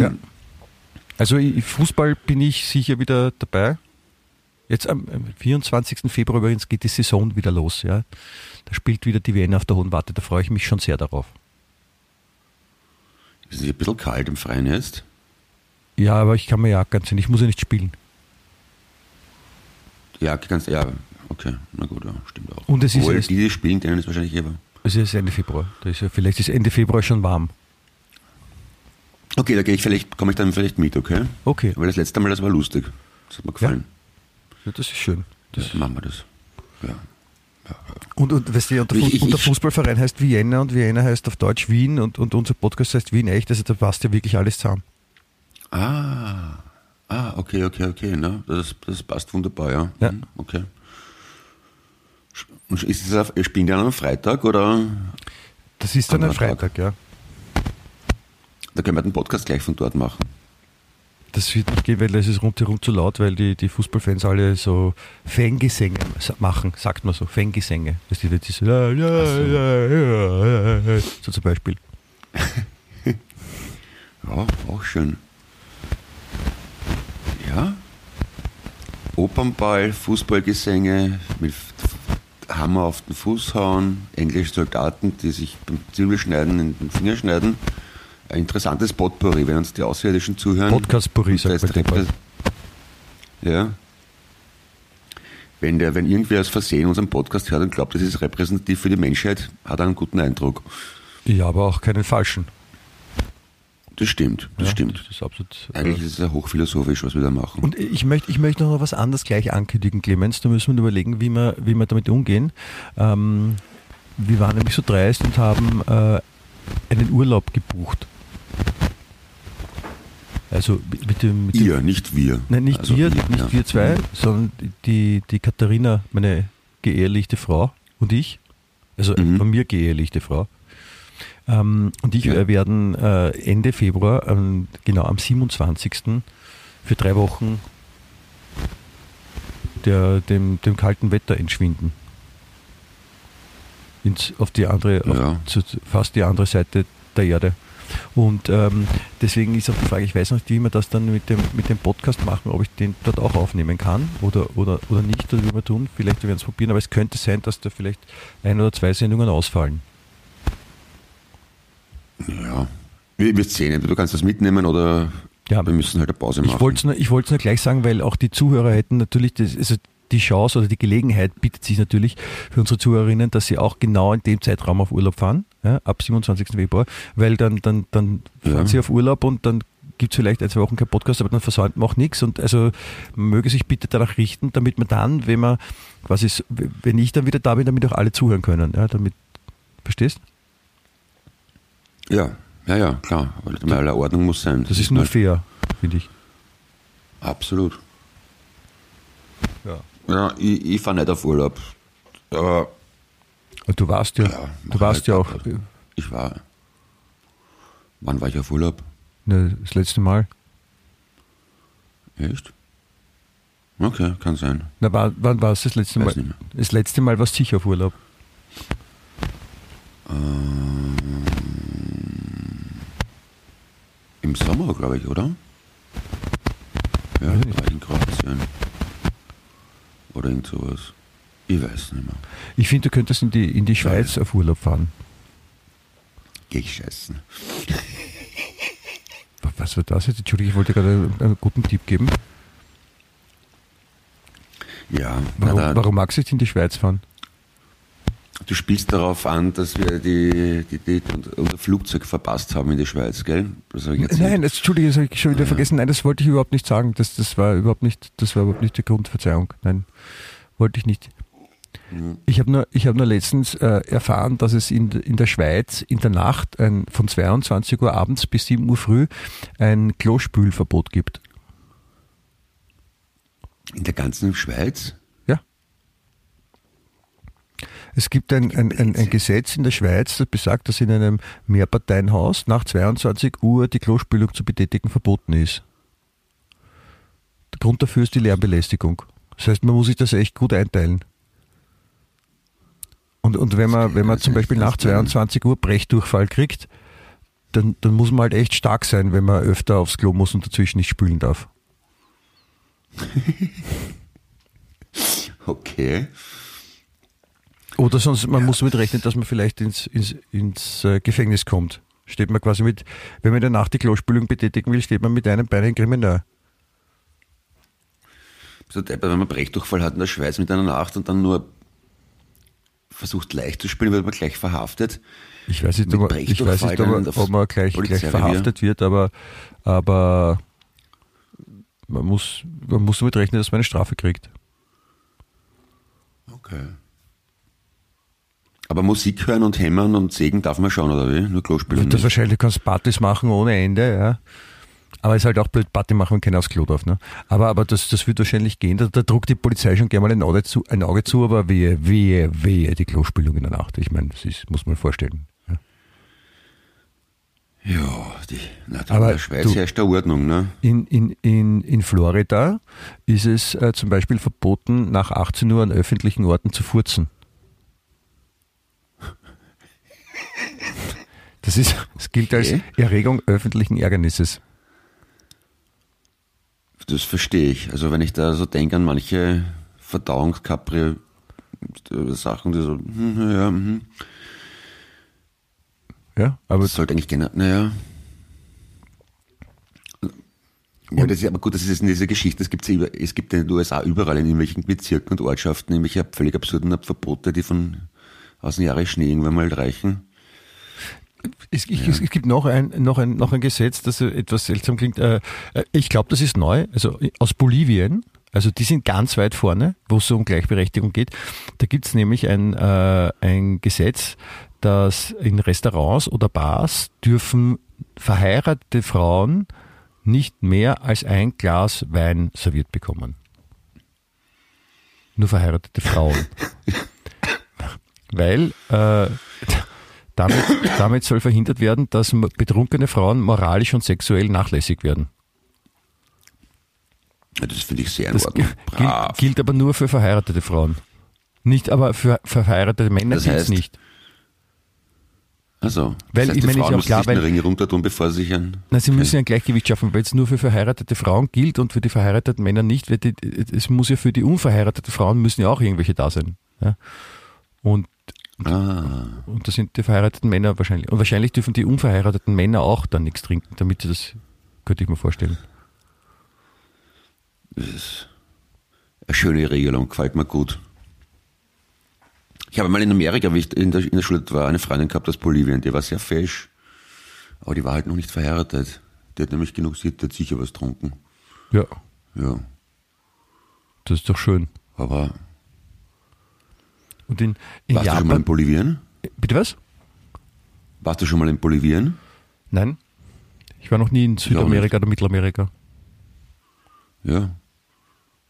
D: Ja. Also Fußball bin ich sicher wieder dabei. Jetzt am am 24. Februar übrigens geht die Saison wieder los. Ja. Da spielt wieder die Wiener auf der Hohen Warte. Da freue ich mich schon sehr darauf.
B: Ist es ein bisschen kalt im Freien jetzt?
D: Ja, aber ich kann mir Jacke anziehen. Ich muss ja nicht spielen.
B: Ja, ganz, ja, okay, na gut, ja, stimmt auch.
D: Und es ist
B: Obwohl,
D: erst-
B: die, die spielen, denen ist wahrscheinlich eher.
D: Es ist Ende Februar. Ist ja, vielleicht ist Ende Februar schon warm.
B: Okay, da gehe ich vielleicht, komme ich dann vielleicht mit, okay?
D: Okay,
B: Weil das letzte Mal, das war lustig. Das hat mir gefallen.
D: ja, das ist schön. Das
B: Das machen wir das. Ja.
D: Und, und weißt du, und der,
B: Ich-
D: Fuß,
B: ich-
D: und der
B: ich-
D: Fußballverein heißt Vienna und Vienna heißt auf Deutsch Wien und, und unser Podcast heißt Wien echt. Also da passt ja wirklich alles zusammen.
B: Ah, ah, okay, okay, okay, ne? Das, das passt wunderbar, ja.
D: Ja.
B: Hm, Okay. Und ist es auf, ihr spielt ja am Freitag oder?
D: Das ist dann ein
B: Anderer Tag.
D: Freitag, ja.
B: Da können wir den Podcast gleich von dort machen.
D: Das wird nicht gehen, weil es ist rundherum zu laut, weil die, die Fußballfans alle so Fangesänge machen, sagt man so, Fangesänge. Dass die Leute so,
B: so
D: zum Beispiel.
B: Ja, auch schön. Ja. Opernball, Fußballgesänge, mit Hammer auf den Fuß hauen, englische Soldaten, die sich beim Zwiebelschneiden in den Finger schneiden. Ein interessantes Potpourri, wenn uns die Außerirdischen zuhören. Da
D: sagt man
B: reprä- Ja. Wenn, der, wenn irgendwer aus Versehen unseren Podcast hört und glaubt, das ist repräsentativ für die Menschheit, hat er einen guten Eindruck.
D: Ja, aber auch keinen falschen.
B: Das stimmt, das
D: ja,
B: stimmt.
D: Das ist absolut. äh,
B: Eigentlich ist es ja hochphilosophisch, was wir da machen.
D: Und ich möchte, ich möchte noch was anderes gleich ankündigen, Clemens. Da müssen wir überlegen, wie wir, wie wir damit umgehen. Ähm, wir waren nämlich so dreist und haben äh, einen Urlaub gebucht. Also mit dem, mit dem
B: Ihr, nicht wir.
D: Nein, nicht
B: Also
D: wir,
B: ihr,
D: nicht
B: ja.
D: wir zwei, sondern die, die Katharina, meine geehelichte Frau und ich, also
B: Mhm.
D: von mir geehelichte Frau. Ähm, und ich
B: Ja.
D: äh, werden äh, Ende Februar, ähm, genau am 27. für drei Wochen der, dem, dem kalten Wetter entschwinden. Ins, auf die andere, auf,
B: Ja.
D: zu- fast die andere Seite der Erde. Und ähm, deswegen ist auch die Frage, ich weiß noch nicht, wie wir das dann mit dem, mit dem Podcast machen, ob ich den dort auch aufnehmen kann oder, oder, oder nicht, oder wie wir tun. Vielleicht werden wir es probieren, aber es könnte sein, dass da vielleicht ein oder zwei Sendungen ausfallen.
B: Ja. Wir, wir sehen, du kannst das mitnehmen oder
D: Ja.
B: wir müssen halt eine Pause machen.
D: Ich wollte es nur, nur gleich sagen, weil auch die Zuhörer hätten natürlich, das, also die Chance oder die Gelegenheit bietet sich natürlich für unsere Zuhörerinnen, dass sie auch genau in dem Zeitraum auf Urlaub fahren, ja, ab 27. Februar, weil dann, dann, dann fahren
B: Ja.
D: sie auf Urlaub und dann gibt es vielleicht ein, zwei Wochen kein Podcast, aber dann versäumt man auch nichts und also möge sich bitte danach richten, damit man dann, wenn man quasi, wenn ich dann wieder da bin, damit auch alle zuhören können, ja, damit, verstehst?
B: ja, ja, ja, klar. Die aller Ordnung muss sein.
D: Das ist nur fair, finde ich.
B: Absolut.
D: Ja.
B: Ja, ich, ich fahre nicht auf Urlaub. Aber
D: Und du warst ja,
B: Ja,
D: du warst
B: halt
D: ja auch
B: ich war. Wann war ich auf Urlaub?
D: ne, das letzte Mal.
B: Echt? Okay, kann sein.
D: Na, wann, wann war es das letzte Mal?
B: Weiß nicht mehr.
D: Das letzte Mal warst du sicher auf Urlaub.
B: Im Sommer, glaube ich, oder? Ja,
D: nicht.
B: war ich in Kroatien. Oder irgend sowas. Ich weiß nicht mehr.
D: Ich finde, du könntest in die, in die Schweiz auf Urlaub fahren.
B: Geh ich scheißen.
D: Was war das jetzt? Entschuldigung, ich wollte gerade einen, guten Tipp geben.
B: Ja,
D: Warum, warum magst du nicht in die Schweiz fahren?
B: Du spielst darauf an, dass wir die, die, die, unser Flugzeug verpasst haben in die Schweiz, gell?
D: Nein, das, Entschuldige, das habe ich schon wieder
B: Ja.
D: vergessen. Nein, das wollte ich überhaupt nicht sagen. Das, das, war überhaupt nicht, das war überhaupt nicht die Grundverzeihung. Nein, wollte ich nicht. Ich habe nur, ich hab nur letztens äh, erfahren, dass es in, in der Schweiz in der Nacht ein, von 22 Uhr abends bis 7 Uhr früh ein Klospülverbot gibt.
B: in der ganzen Schweiz.
D: Es gibt ein, ein, ein, ein Gesetz in der Schweiz, das besagt, dass in einem Mehrparteienhaus nach 22 Uhr die Klospülung zu betätigen verboten ist. Der Grund dafür ist die Lärmbelästigung. Das heißt, man muss sich das echt gut einteilen. Und, und wenn man, wenn man zum
B: ist
D: Beispiel nach
B: ganz blöd.
D: 22 Uhr Brechdurchfall kriegt, dann, dann muss man halt echt stark sein, wenn man öfter aufs Klo muss und dazwischen nicht spülen darf.
B: Okay.
D: Oder sonst, man muss damit rechnen, dass man vielleicht ins, ins, ins äh, Gefängnis kommt. Steht man quasi mit, wenn man in der Nacht die Klospülung betätigen will, steht man mit einem Bein in Kriminal.
B: So deppert, wenn man Brechdurchfall hat in der Schweiz mit einer Nacht und dann nur versucht leicht zu spielen, wird man gleich verhaftet.
D: Ich weiß nicht, ob, man- ich weiß nicht, ob, ob man gleich, gleich verhaftet wird, aber, aber man muss, man muss damit rechnen, dass man eine Strafe kriegt.
B: Okay. Aber Musik hören und hämmern und sägen darf man schon, oder wie? Nur Klospülung
D: Das
B: nicht.
D: wahrscheinlich kannst Partys machen ohne Ende, ja. Aber es ist halt auch blöd, Party machen, wenn keiner aufs Klo darf. Ne? Aber, aber das, das wird wahrscheinlich gehen. Da, da druckt die Polizei schon gerne mal ein Auge zu, ein Auge zu aber wehe, wehe, wehe, die Klospülung in der Nacht. Ich meine, das ist, muss man vorstellen. Ja.
B: Ja, die, na, da
D: Aber
B: in der Schweiz
D: du-
B: herrscht der Ordnung, ne?
D: In, in, in, in Florida ist es äh, zum Beispiel verboten, nach 18 Uhr an öffentlichen Orten zu furzen. Das, ist, das gilt als
B: Okay.
D: Erregung öffentlichen Ärgernisses.
B: Das verstehe ich. Also wenn ich da so denke an manche Verdauungskapri äh, Sachen, die so, hm, ja, hm,
D: Ja, aber
B: das sollte eigentlich gerne, naja. Ja, das ist, aber gut, das ist in dieser Geschichte, es gibt es gibt in den USA überall in irgendwelchen Bezirken und Ortschaften irgendwelche völlig absurden Verbote, die von aus dem Jahre Schnee irgendwann mal reichen.
D: Es, ich, es, es gibt noch ein, noch, ein, noch ein Gesetz, das etwas seltsam klingt. Äh, äh, Ich glaube, das ist neu. Also aus Bolivien. Also die sind ganz weit vorne, wo es so um Gleichberechtigung geht. Da gibt es nämlich ein, äh, ein Gesetz, dass in Restaurants oder Bars dürfen verheiratete Frauen nicht mehr als ein Glas Wein serviert bekommen. Nur verheiratete Frauen. Weil äh, damit, damit soll verhindert werden, dass betrunkene Frauen moralisch und sexuell nachlässig werden.
B: Das finde ich sehr in
D: Das
B: Ordnung.
D: gilt, gilt aber nur für verheiratete Frauen. Nicht aber für, für verheiratete Männer
B: Das
D: gilt es
B: heißt,
D: nicht.
B: Also,
D: Weil,
B: das heißt,
D: ich meine, ist
B: Frauen
D: ja auch klar,
B: sich den
D: weil-
B: Ring runter tun, bevor sie sich ein...
D: Na, sie müssen ja ein Gleichgewicht schaffen, weil es nur für verheiratete Frauen gilt und für die verheirateten Männer nicht. Weil die, es muss ja für die unverheirateten Frauen müssen ja auch irgendwelche da sein. Ja? Und,
B: Ah,
D: und da sind die verheirateten Männer wahrscheinlich. Und wahrscheinlich dürfen die unverheirateten Männer auch dann nichts trinken, damit sie das, könnte ich mir vorstellen.
B: das ist eine schöne Regelung, gefällt mir gut. Ich habe mal in Amerika, wie ich in der, in der Schule war, eine Freundin gehabt aus Bolivien, die war sehr fesch, aber die war halt noch nicht verheiratet. Die hat nämlich genug, sie hat sicher was getrunken.
D: Ja,
B: Ja,
D: das ist doch schön.
B: aber
D: Und in, in
B: warst du schon mal in
D: Japan.
B: Bolivien?
D: Bitte was?
B: Warst du schon mal in Bolivien?
D: Nein. Ich war noch nie in Südamerika oder Mittelamerika.
B: Ja.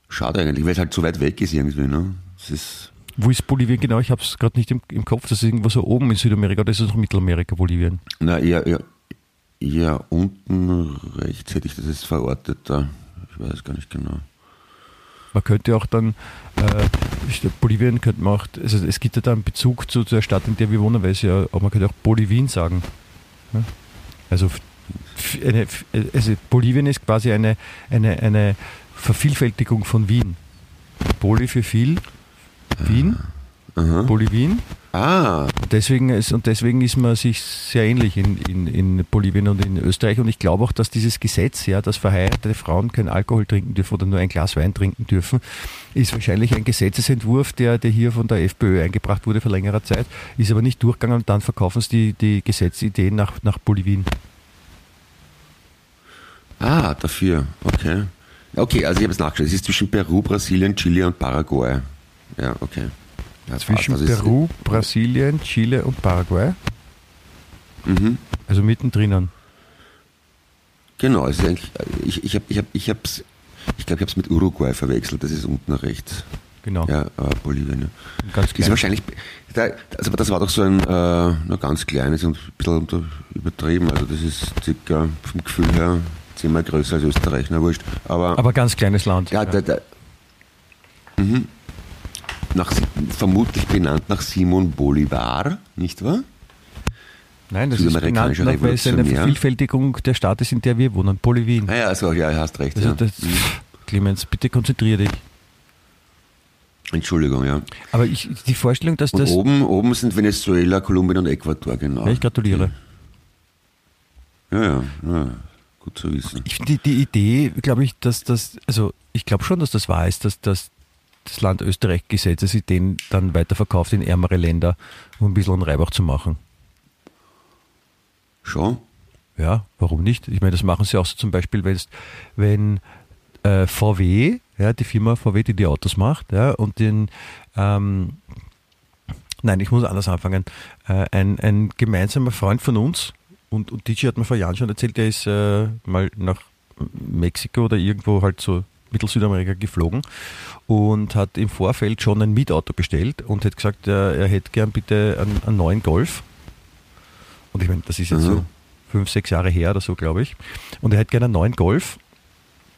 B: Schade eigentlich, weil es halt so weit weg ist irgendwie, ne? Es ist,
D: Wo ist Bolivien genau? Ich habe es gerade nicht im, im Kopf. Das ist irgendwo so oben in Südamerika oder ist es noch Mittelamerika, Bolivien?
B: na, eher, eher, eher unten rechts hätte ich das jetzt verortet da. Ich weiß gar nicht genau.
D: Man könnte auch dann, äh, Bolivien könnte man auch, also es gibt ja da einen Bezug zu, zu der Stadt, in der wir wohnen, weil es ja, aber man könnte auch Bolivien sagen. Ja? Also, eine, also Bolivien ist quasi eine, eine, eine Vervielfältigung von Wien. Poli für viel, Wien,
B: Aha.
D: Bolivien.
B: Ah,
D: Deswegen ist, und deswegen ist man sich sehr ähnlich in, in, in Bolivien und in Österreich. Und ich glaube auch, dass dieses Gesetz, ja, dass verheiratete Frauen keinen Alkohol trinken dürfen oder nur ein Glas Wein trinken dürfen, ist wahrscheinlich ein Gesetzesentwurf, der, der hier von der FPÖ eingebracht wurde vor längerer Zeit, ist aber nicht durchgegangen und dann verkaufen sie die, die Gesetzideen nach, nach Bolivien.
B: ah, dafür, okay. Okay, also ich habe es nachgeschaut. Es ist zwischen Peru, Brasilien, Chile und Paraguay. Ja, okay. Ja,
D: Zwischen.
B: Also
D: Peru, Brasilien, Chile und Paraguay.
B: Mhm.
D: Also mittendrin.
B: Genau, es ist eigentlich, ich, ich habe ich hab, ich hab's, ich glaube, ich habe es mit Uruguay verwechselt. Das ist unten rechts.
D: Genau.
B: Ja, aber Bolivien. Ja.
D: Ganz
B: Ist
D: klein.
B: wahrscheinlich, da, also das war doch so ein, äh, ganz kleines und ein bisschen unter, übertrieben. Also das ist circa vom Gefühl her zehnmal größer als Österreich, na wurscht. Aber,
D: Aber ganz kleines Land.
B: ja, der, der, mhm. Nach, vermutlich benannt nach Simon Bolivar, nicht wahr?
D: Nein, das ist benannt, nach- weil es eine. Vervielfältigung der Stadt ist, in der wir wohnen. Bolivien.
B: Ah ja, also, ja, hast recht.
D: Also
B: ja.
D: das, Clemens, bitte konzentriere dich.
B: Entschuldigung, ja.
D: Aber ich, die Vorstellung, dass
B: Und
D: das.
B: oben, oben sind Venezuela, Kolumbien und Ecuador, genau.
D: Ja, ich gratuliere.
B: Ja, ja, ja. Gut zu wissen.
D: Ich, die, die Idee, glaube ich, dass das, also ich glaube schon, dass das wahr ist, dass, dass das Land Österreich Gesetzesideen dann weiterverkauft in ärmere Länder, um ein bisschen einen Reibach zu machen.
B: Schon?
D: Ja, warum nicht? Ich meine, das machen sie auch so zum Beispiel, wenn äh, VW, ja, die Firma VW, die die Autos macht, ja, und den, ähm, nein, ich muss anders anfangen, äh, ein, ein gemeinsamer Freund von uns, und, und DJ hat mir vor Jahren schon erzählt, der ist äh, mal nach Mexiko oder irgendwo halt so Mittelsüdamerika geflogen und hat im Vorfeld schon ein Mietauto bestellt und hat gesagt, er, er hätte gern bitte einen, einen neuen Golf. Und ich meine, das ist jetzt
B: Mhm.
D: so fünf, sechs Jahre her oder so, glaube ich. Und er hätte gerne einen neuen Golf.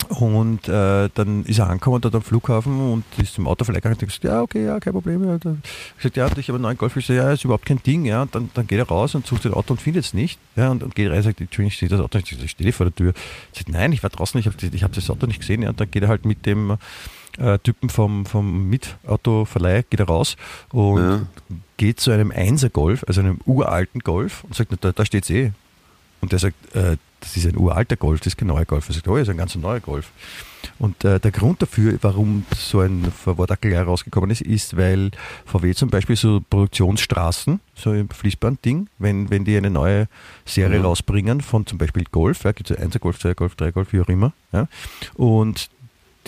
D: Und äh, dann ist er angekommen dort am Flughafen und ist zum Autoverleih gegangen und hat gesagt, ja, okay, ja, kein Problem. Ja, dann gesagt, ja, ich habe einen neuen Golf. Ich so, ja, ist überhaupt kein Ding. Ja, und dann, dann geht er raus und sucht das Auto und findet es nicht. Ja, und, und geht rein und sagt, Entschuldigung, ich sehe das Auto nicht. Ich stehe vor der Tür. Ich sage, nein, ich war draußen, ich habe ich hab das Auto nicht gesehen. Ja, und dann geht er halt mit dem äh, Typen vom, vom Mietautoverleih, geht er raus und
B: Ja.
D: geht zu einem Einser-Golf, also einem uralten Golf und sagt, da, da steht's eh. Und der sagt, äh, das ist ein uralter Golf, das ist kein neuer Golf. Er sagt, oh, das ist ein ganz neuer Golf. Und äh, der Grund dafür, warum so ein Verwortackel herausgekommen ist, ist, weil VW zum Beispiel so Produktionsstraßen, so ein Fließband-Ding, wenn, wenn die eine neue Serie
B: Mhm.
D: rausbringen von zum Beispiel Golf, ja, gibt es ja 1 Golf, 2 Golf, 3 Golf, wie auch immer, ja, und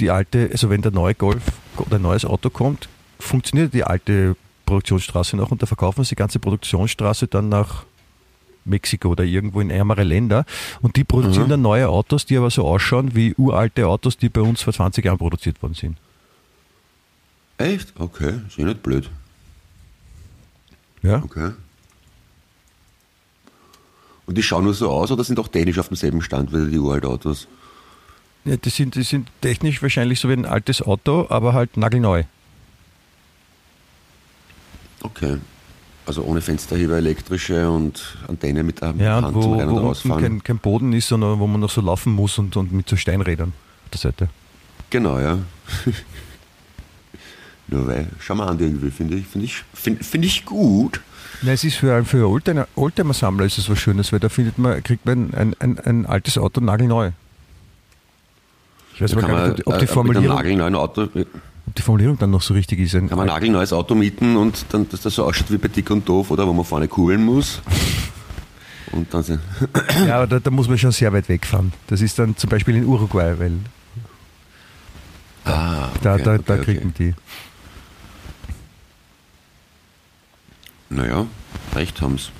D: die alte, also wenn der neue Golf oder ein neues Auto kommt, funktioniert die alte Produktionsstraße noch und da verkaufen sie die ganze Produktionsstraße dann nach Mexiko oder irgendwo in ärmere Länder und die produzieren
B: Mhm.
D: dann neue Autos, die aber so ausschauen wie uralte Autos, die bei uns vor 20 Jahren produziert worden sind.
B: Echt? Okay, ist eh nicht blöd.
D: Ja.
B: Okay. Und die schauen nur so aus oder sind auch technisch auf demselben Stand wie die uralt Autos?
D: ja die, sind, die sind technisch wahrscheinlich so wie ein altes Auto, aber halt nagelneu.
B: Okay. Also ohne Fensterheber, elektrische und Antenne mit der
D: Ja, und
B: Hand zum
D: wo,
B: Rein-
D: wo
B: und
D: unten
B: Rausfahren.
D: kein, kein Boden ist, sondern wo man noch so laufen muss und, und mit so Steinrädern auf der Seite.
B: Genau, ja. Nur weil, schau mal an irgendwie, finde ich, finde ich, finde find ich gut.
D: Na, es ist für, für Oldtimer- Oldtimer-Sammler ist es was Schönes, weil da findet man, kriegt man ein, ein, ein altes Auto nagelneu. Ich weiß
B: Da kann
D: gar nicht, ob die,
B: äh, mit einem
D: Formulierung,
B: nagelneuen Auto,
D: ob die Formulierung dann noch so richtig ist. Ein
B: kann man ein nagelneues Auto mieten und dann, dass das so ausschaut wie bei Dick und Doof, oder? Wo man vorne kugeln muss. Und dann sind,
D: Ja, aber da, da muss man schon sehr weit wegfahren. Das ist dann zum Beispiel in Uruguay, weil
B: ah,
D: da,
B: okay,
D: da,
B: okay,
D: da
B: okay.
D: kriegt man die.
B: Naja, recht haben's.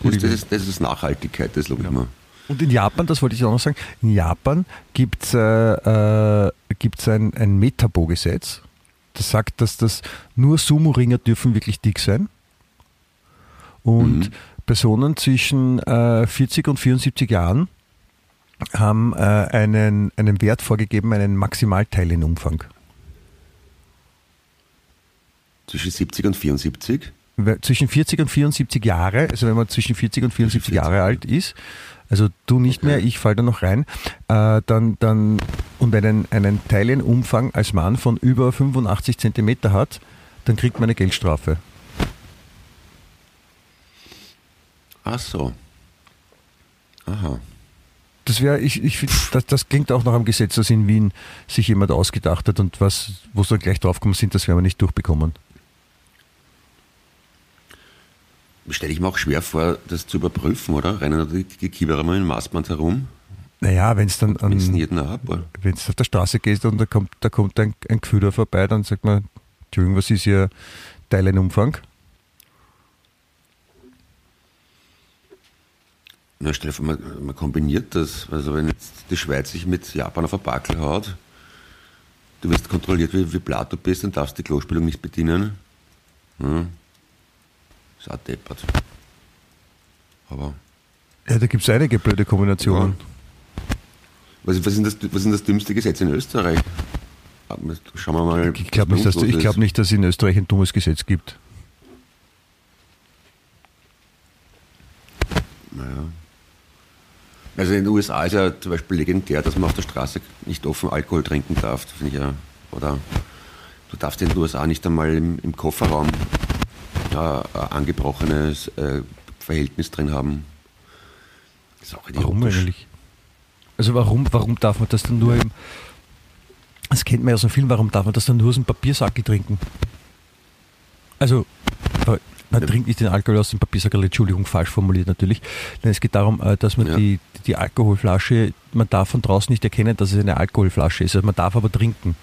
B: Das, das, ist, das ist Nachhaltigkeit, das lobe ich mir.
D: Und in Japan, das wollte ich auch noch sagen, in Japan gibt es äh, äh, ein, ein Metabo-Gesetz, sagt, dass das nur Sumo-Ringer dürfen wirklich dick sein. Und
B: Mhm.
D: Personen zwischen äh, 40 und 74 Jahren haben äh, einen, einen Wert vorgegeben, einen Maximalteilenumfang.
B: Zwischen 70 und 74.
D: Weil Zwischen 40 und 74 Jahre, also wenn man zwischen 40 und 74 Jahre alt ist, also du nicht
B: Okay.
D: mehr, ich fall da noch rein, äh, dann, dann und einen, einen Teilenumfang als Mann von über 85 Zentimeter hat, dann kriegt man eine Geldstrafe.
B: Ach so. Aha.
D: Das wäre, ich, ich finde, das, das klingt auch nach einem Gesetz, das in Wien sich jemand ausgedacht hat und was, wo sie dann gleich draufgekommen sind, das werden wir nicht durchbekommen.
B: Stelle ich mir auch schwer vor, das zu überprüfen, oder? Rennen die, die Kieberer mal im Maßband herum?
D: Naja, wenn es dann an,
B: Messen jeden ab, oder?
D: wenn du auf der Straße gehst und da kommt, da kommt ein, ein Gefühler vorbei, dann sagt man, Entschuldigung, was ist Ihr Teilenumfang?
B: Na, stell dir vor, man, man kombiniert das. Also wenn jetzt die Schweiz sich mit Japan auf ein Backel haut, du wirst kontrolliert, wie, wie blatt du bist und darfst die Klospülung nicht bedienen. Hm. Ist auch deppert. Aber
D: Ja, da gibt es einige blöde Kombinationen.
B: was, was, ist das, was ist das dümmste Gesetz in Österreich? Schauen wir mal.
D: Ich glaube nicht, dass, ich glaub nicht, dass es in Österreich ein dummes Gesetz gibt.
B: Naja. Also in den USA ist ja zum Beispiel legendär, dass man auf der Straße nicht offen Alkohol trinken darf. Ja. Oder du darfst in den USA nicht einmal im, im Kofferraum ja, ein angebrochenes äh, Verhältnis drin haben. Das ist auch
D: Warum eigentlich? Also warum, warum darf man das dann nur im. Das kennt man ja so viel, warum darf man das dann nur aus dem Papiersackel trinken? Also, man
B: Ja.
D: trinkt nicht den Alkohol aus dem Papiersackel, Entschuldigung, falsch formuliert natürlich. Nein, es geht darum, äh, dass man
B: Ja.
D: die, die Alkoholflasche, man darf von draußen nicht erkennen, dass es eine Alkoholflasche ist. Also man darf aber trinken.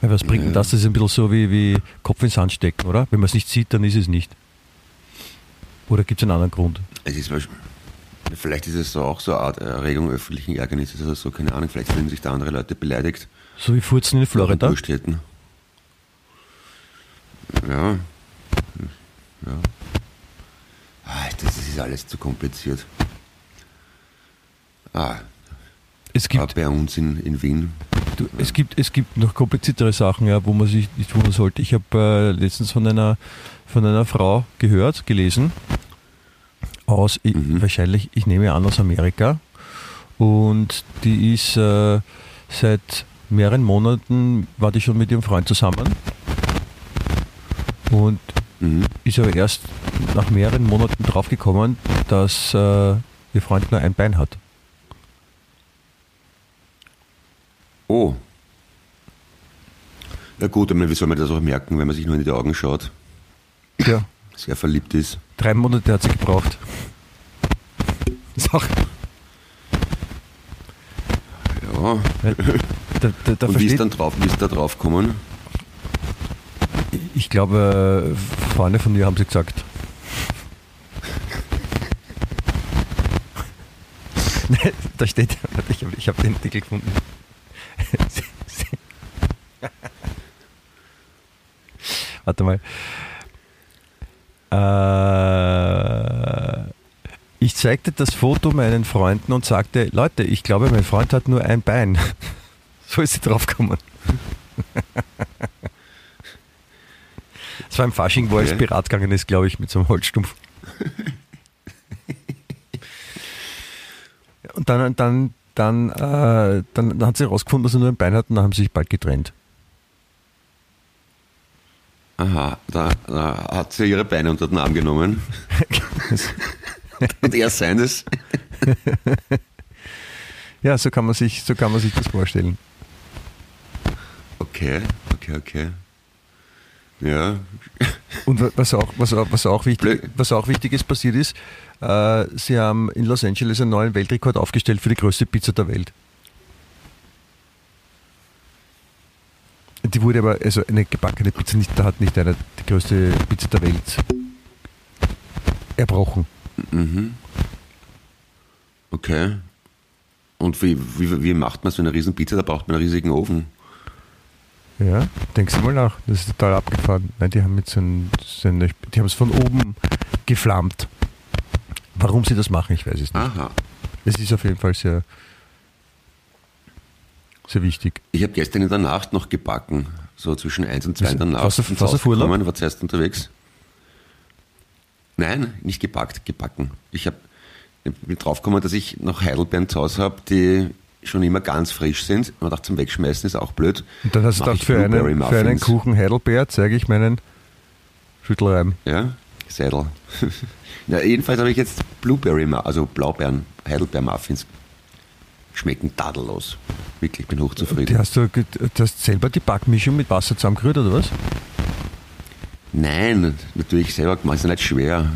D: Weil was bringt denn
B: Ja.
D: das? Das ist ein bisschen so wie, wie Kopf ins Sand stecken, oder? Wenn man es nicht sieht, dann ist es nicht. Oder gibt es einen anderen Grund?
B: Es ist vielleicht ist es so auch so eine Art Erregung öffentlichen Ärgernisses oder so, keine Ahnung, vielleicht fühlen sich da andere Leute beleidigt.
D: So wie Furzen in Florida?
B: Hätten. Ja. Ja. Ah, Das ist alles zu kompliziert. Ah,
D: Es gibt,
B: bei uns in, in Wien.
D: Du, es, gibt, es gibt noch kompliziertere Sachen, ja, wo man sich nicht wundern sollte. Ich habe äh, letztens von einer, von einer Frau gehört, gelesen, aus, ich,
B: Mhm.
D: wahrscheinlich, ich nehme an, aus Amerika. Und die ist äh, seit mehreren Monaten, war die schon mit ihrem Freund zusammen. Und
B: Mhm.
D: ist aber erst nach mehreren Monaten draufgekommen, dass äh, ihr Freund nur ein Bein hat.
B: Oh. Ja gut, aber wie soll man das auch merken, wenn man sich nur in die Augen schaut,
D: Ja.
B: sehr verliebt ist?
D: Drei Monate hat sie gebraucht. Ist auch,
B: Ja.
D: da, da, da
B: Und wie ist dann drauf, wie ist da drauf gekommen?
D: ich glaube, Freunde von ihr haben sie gesagt. Nein, da steht, ich habe ich hab den Artikel gefunden. Warte mal. Äh, ich zeigte das Foto meinen Freunden und sagte, Leute, ich glaube, mein Freund hat nur ein Bein. So ist sie draufgekommen. Es war im Fasching, wo er
B: Okay.
D: als Pirat gegangen ist, glaube ich, mit so einem Holzstumpf. Und dann, dann, dann, äh, dann hat sie herausgefunden, dass er nur ein Bein hat und dann haben sie sich bald getrennt.
B: Aha, da, da hat sie ihre Beine unter den Arm genommen. Und er seines.
D: ja, so kann man sich, so kann man sich das vorstellen.
B: Okay, okay, okay. Ja,
D: Und wa- was auch, was auch, was auch, wichtig, was auch wichtig ist, passiert ist, äh, sie haben in Los Angeles einen neuen Weltrekord aufgestellt für die größte Pizza der Welt. Die wurde aber, also eine gebackene Pizza, nicht, da hat nicht einer die größte Pizza der Welt erbrochen.
B: mhm. Okay. Und wie, wie, wie macht man so eine riesen Pizza? Da braucht man einen riesigen Ofen.
D: Ja, denkst du mal nach, das ist total abgefahren. Nein, die haben mit so ein, so eine, die haben es von oben geflammt. Warum sie das machen, ich weiß es nicht.
B: Aha.
D: Es ist auf jeden Fall sehr, sehr wichtig.
B: Ich habe gestern in der Nacht noch gebacken. So zwischen 1 und 2 in der Nacht.
D: Du-
B: Haus
D: Urlaub?
B: gekommen, War zuerst unterwegs. Nein, nicht gebackt, gebacken. Ich habe bin draufgekommen, dass ich noch Heidelbeeren zu Hause habe, die schon immer ganz frisch sind. Man dachte, zum Wegschmeißen ist auch blöd.
D: Und dann hast du gedacht, für einen, für einen. Kuchen Heidelbeer zeige ich meinen Schüttelreim.
B: Ja, Seidel. ja, jedenfalls habe ich jetzt Blueberry, also Blaubeeren, Heidelbeer-Muffins. Schmecken tadellos. Wirklich, ich bin
D: Die
B: hochzufrieden.
D: hast du, du hast selber die Backmischung mit Wasser zusammengerührt, oder was?
B: Nein, natürlich selber gemacht, ist ja nicht schwer.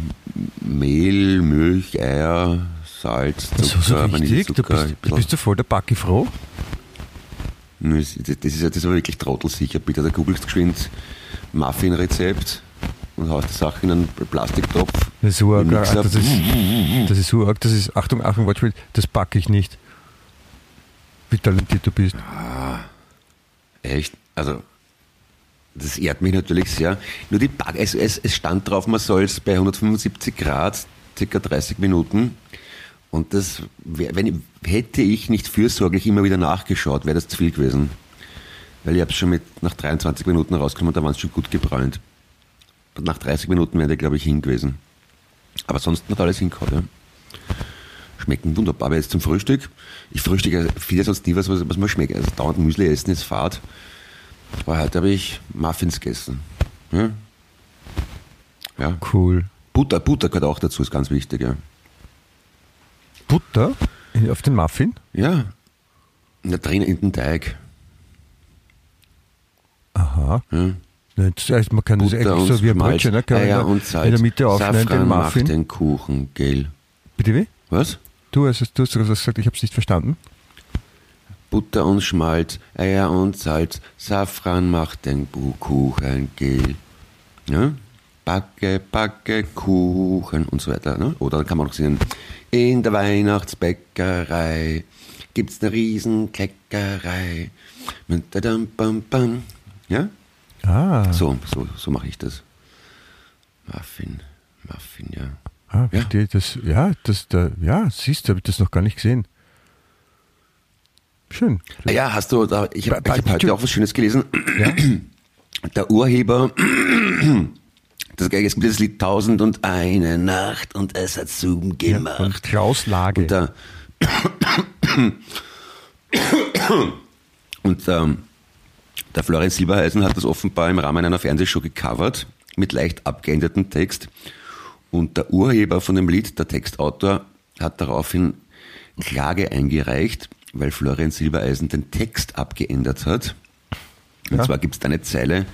B: Mehl, Milch, Eier, Salz, Zucker,
D: so, so wichtig? Du
B: Vanillezucker.
D: bist, du bist du voll der Backi-Froh?
B: Nö, Das ist, das ist aber wirklich trottelsicher. Bitte, da googelst geschwind Muffin-Rezept und haust die Sache in einen Plastiktopf.
D: Das ist so arg, das ist, das ist so arg, das ist, Achtung, Achtung, Wortspiel, das backe ich nicht. Wie talentiert du bist.
B: Echt? Also, das ehrt mich natürlich sehr. Nur die Back, es, es, es stand drauf, man soll es bei 175 Grad, circa 30 Minuten. Und das, wenn, hätte ich nicht fürsorglich immer wieder nachgeschaut, wäre das zu viel gewesen. Weil ich habe es schon mit nach 23 Minuten rausgekommen, da waren es schon gut gebräunt. Und nach 30 Minuten wäre der, glaube ich, hin gewesen. Aber sonst hat alles hingehauen, ja. Schmecken wunderbar. Aber jetzt zum Frühstück. Ich frühstücke vieles sonst nie was, was, was mir schmeckt. Also dauernd Müsli essen ist Fahrt. Aber heute habe ich Muffins gegessen. Ja. ja.
D: Cool.
B: Butter, Butter gehört auch dazu, ist ganz wichtig, ja.
D: Butter auf den Muffin?
B: Ja. Da drin in den Teig.
D: Aha.
B: Ja.
D: Das heißt, man kann das
B: Butter
D: eigentlich
B: und
D: so wie ein Brötchen, ne? Kann man
B: Eier und
D: der,
B: Salz.
D: in der Mitte aufschneiden, den
B: Safran macht
D: Muffin.
B: den Kuchen, gell?
D: Bitte wie?
B: Was?
D: Du hast, es- du hast gesagt, ich habe es nicht verstanden.
B: Butter und Schmalz, Eier und Salz, Safran macht den Kuchen, gell? Ja? Backe, backe Kuchen und so weiter. Ne? Oder kann man noch singen, in der Weihnachtsbäckerei gibt's eine Riesenkleckerei. Ja?
D: Ah,
B: So, so, so mache ich das. Muffin, Muffin, ja.
D: Ah
B: Ja.
D: verstehe. Das, ja, das, da, ja, siehst du, habe ich das noch gar nicht gesehen. Schön.
B: Ah Ja, hast du, da, ich habe hab heute auch was Schönes gelesen. Der Urheber, das, es gibt das Lied Tausend und eine Nacht und es hat Zoom
D: Ja,
B: gemacht.
D: Klaus Lage.
B: und der, und der, der Florian Silbereisen hat das offenbar im Rahmen einer Fernsehshow gecovert, mit leicht abgeändertem Text. Und der Urheber von dem Lied, der Textautor, hat daraufhin Klage eingereicht, weil Florian Silbereisen den Text abgeändert hat. Und
D: Ja.
B: zwar gibt es da eine Zeile,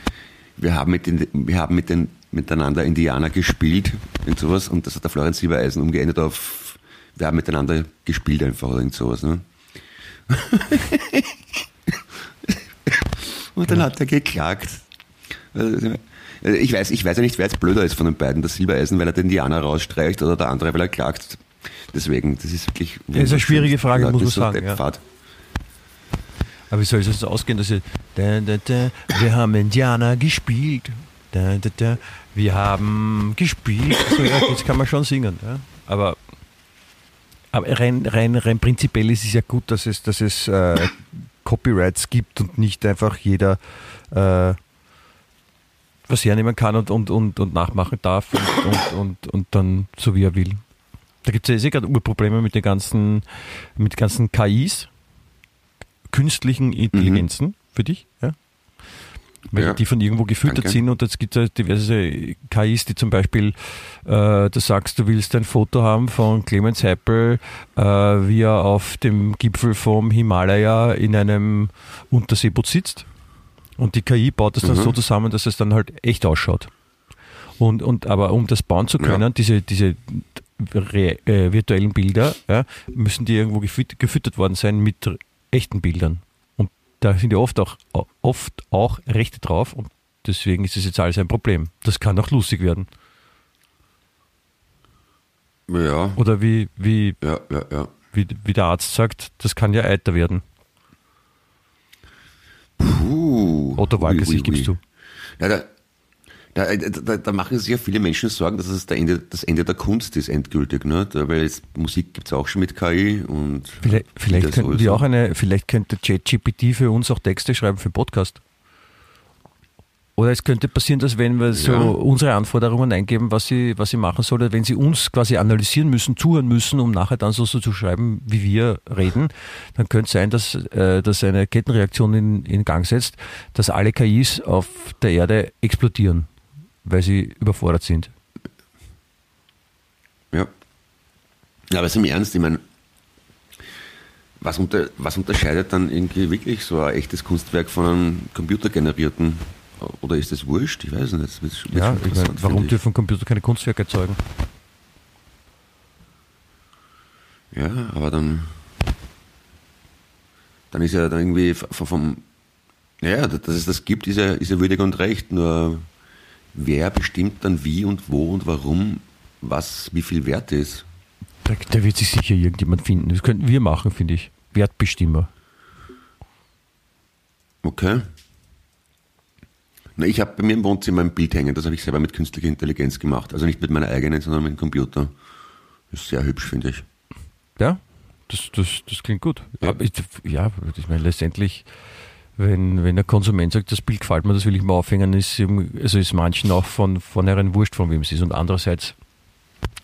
B: wir haben, mit den, wir haben mit den, miteinander Indianer gespielt und sowas. Und das hat der Florian Silbereisen umgeändert auf, wir haben miteinander gespielt einfach oder irgend sowas. Ne? und dann hat er geklagt. Also, Ich weiß, ich weiß ja nicht, wer jetzt blöder ist von den beiden. Der Silbereisen, weil er den Indianer rausstreicht oder der andere, weil er klagt. Deswegen, das ist wirklich...
D: Das ist eine schwierige Frage,
B: Ja,
D: muss
B: das
D: man
B: so
D: sagen, ja. Aber wie soll es jetzt ausgehen, dass ihr, da, da, da, wir haben Indianer gespielt, wir haben gespielt. So, ja, das kann man schon singen. Ja. Aber, aber rein, rein, rein prinzipiell ist es ja gut, dass es, dass es äh, Copyrights gibt und nicht einfach jeder äh, was hernehmen kann und, und, und, und nachmachen darf und, und, und, und dann so wie er will. Da gibt es ja eh gerade Urprobleme mit den ganzen, mit ganzen KIs, künstlichen Intelligenzen für dich, ja? Weil
B: Ja.
D: die von irgendwo gefüttert
B: Danke.
D: sind und jetzt gibt es ja diverse KIs, die zum Beispiel, äh, du sagst, du willst ein Foto haben von Clemens Heppel, äh, wie er auf dem Gipfel vom Himalaya in einem Unterseeboot sitzt. Und die KI baut das dann
B: Mhm.
D: so zusammen, dass es dann halt echt ausschaut. Und, und aber um das bauen zu können,
B: Ja.
D: diese, diese re, äh, virtuellen Bilder, ja, müssen die irgendwo gefüt, gefüttert worden sein mit echten Bildern. Und da sind ja oft auch, oft auch Rechte drauf und deswegen ist es jetzt alles ein Problem. Das kann auch lustig werden.
B: Ja,
D: Oder wie, wie,
B: ja, ja, ja.
D: wie, wie der Arzt sagt, das kann ja Eiter werden.
B: Puh.
D: Otto
B: Ui,
D: Walkes,
B: ui,
D: ich gibst du.
B: Ja, da, da, da, da machen sich ja viele Menschen Sorgen, dass es Ende, das Ende der Kunst ist endgültig. Ne? Da, weil jetzt Musik gibt es auch schon mit KI und
D: Vielleicht, vielleicht könnten wir auch eine, vielleicht könnte ChatGPT für uns auch Texte schreiben für Podcast. Oder es könnte passieren, dass wenn wir so
B: Ja.
D: unsere Anforderungen eingeben, was sie, was sie machen soll, oder wenn sie uns quasi analysieren müssen, zuhören müssen, um nachher dann so, so zu schreiben, wie wir reden, dann könnte es sein, dass, äh, dass eine Kettenreaktion in, in Gang setzt, dass alle KIs auf der Erde explodieren, weil sie überfordert sind.
B: Ja. Ja, aber ist im Ernst, ich meine, was, unter, was unterscheidet dann irgendwie wirklich so ein echtes Kunstwerk von einem computergenerierten? Oder ist das wurscht? Ich weiß nicht. Das wird, wird
D: Ja, ich meine, warum
B: ich.
D: dürfen Computer keine Kunstwerke erzeugen?
B: Ja, aber dann, dann ist ja dann irgendwie vom, vom ja, dass es das gibt, ist ja, ist ja würdig und recht. Nur wer bestimmt dann wie und wo und warum, was wie viel wert ist?
D: Da, da wird sich sicher irgendjemand finden. Das könnten wir machen, finde ich. Wertbestimmer.
B: Okay. Na, ich habe bei mir im Wohnzimmer ein Bild hängen, das habe ich selber mit künstlicher Intelligenz gemacht. Also nicht mit meiner eigenen, sondern mit dem Computer. Ist sehr hübsch, finde ich.
D: Ja, das, das, das klingt gut.
B: Ja.
D: Ich, ja, ich meine, letztendlich, wenn, wenn der Konsument sagt, das Bild gefällt mir, das will ich mal aufhängen, ist, also ist manchen auch von vornherein wurscht, von wem es ist. Und andererseits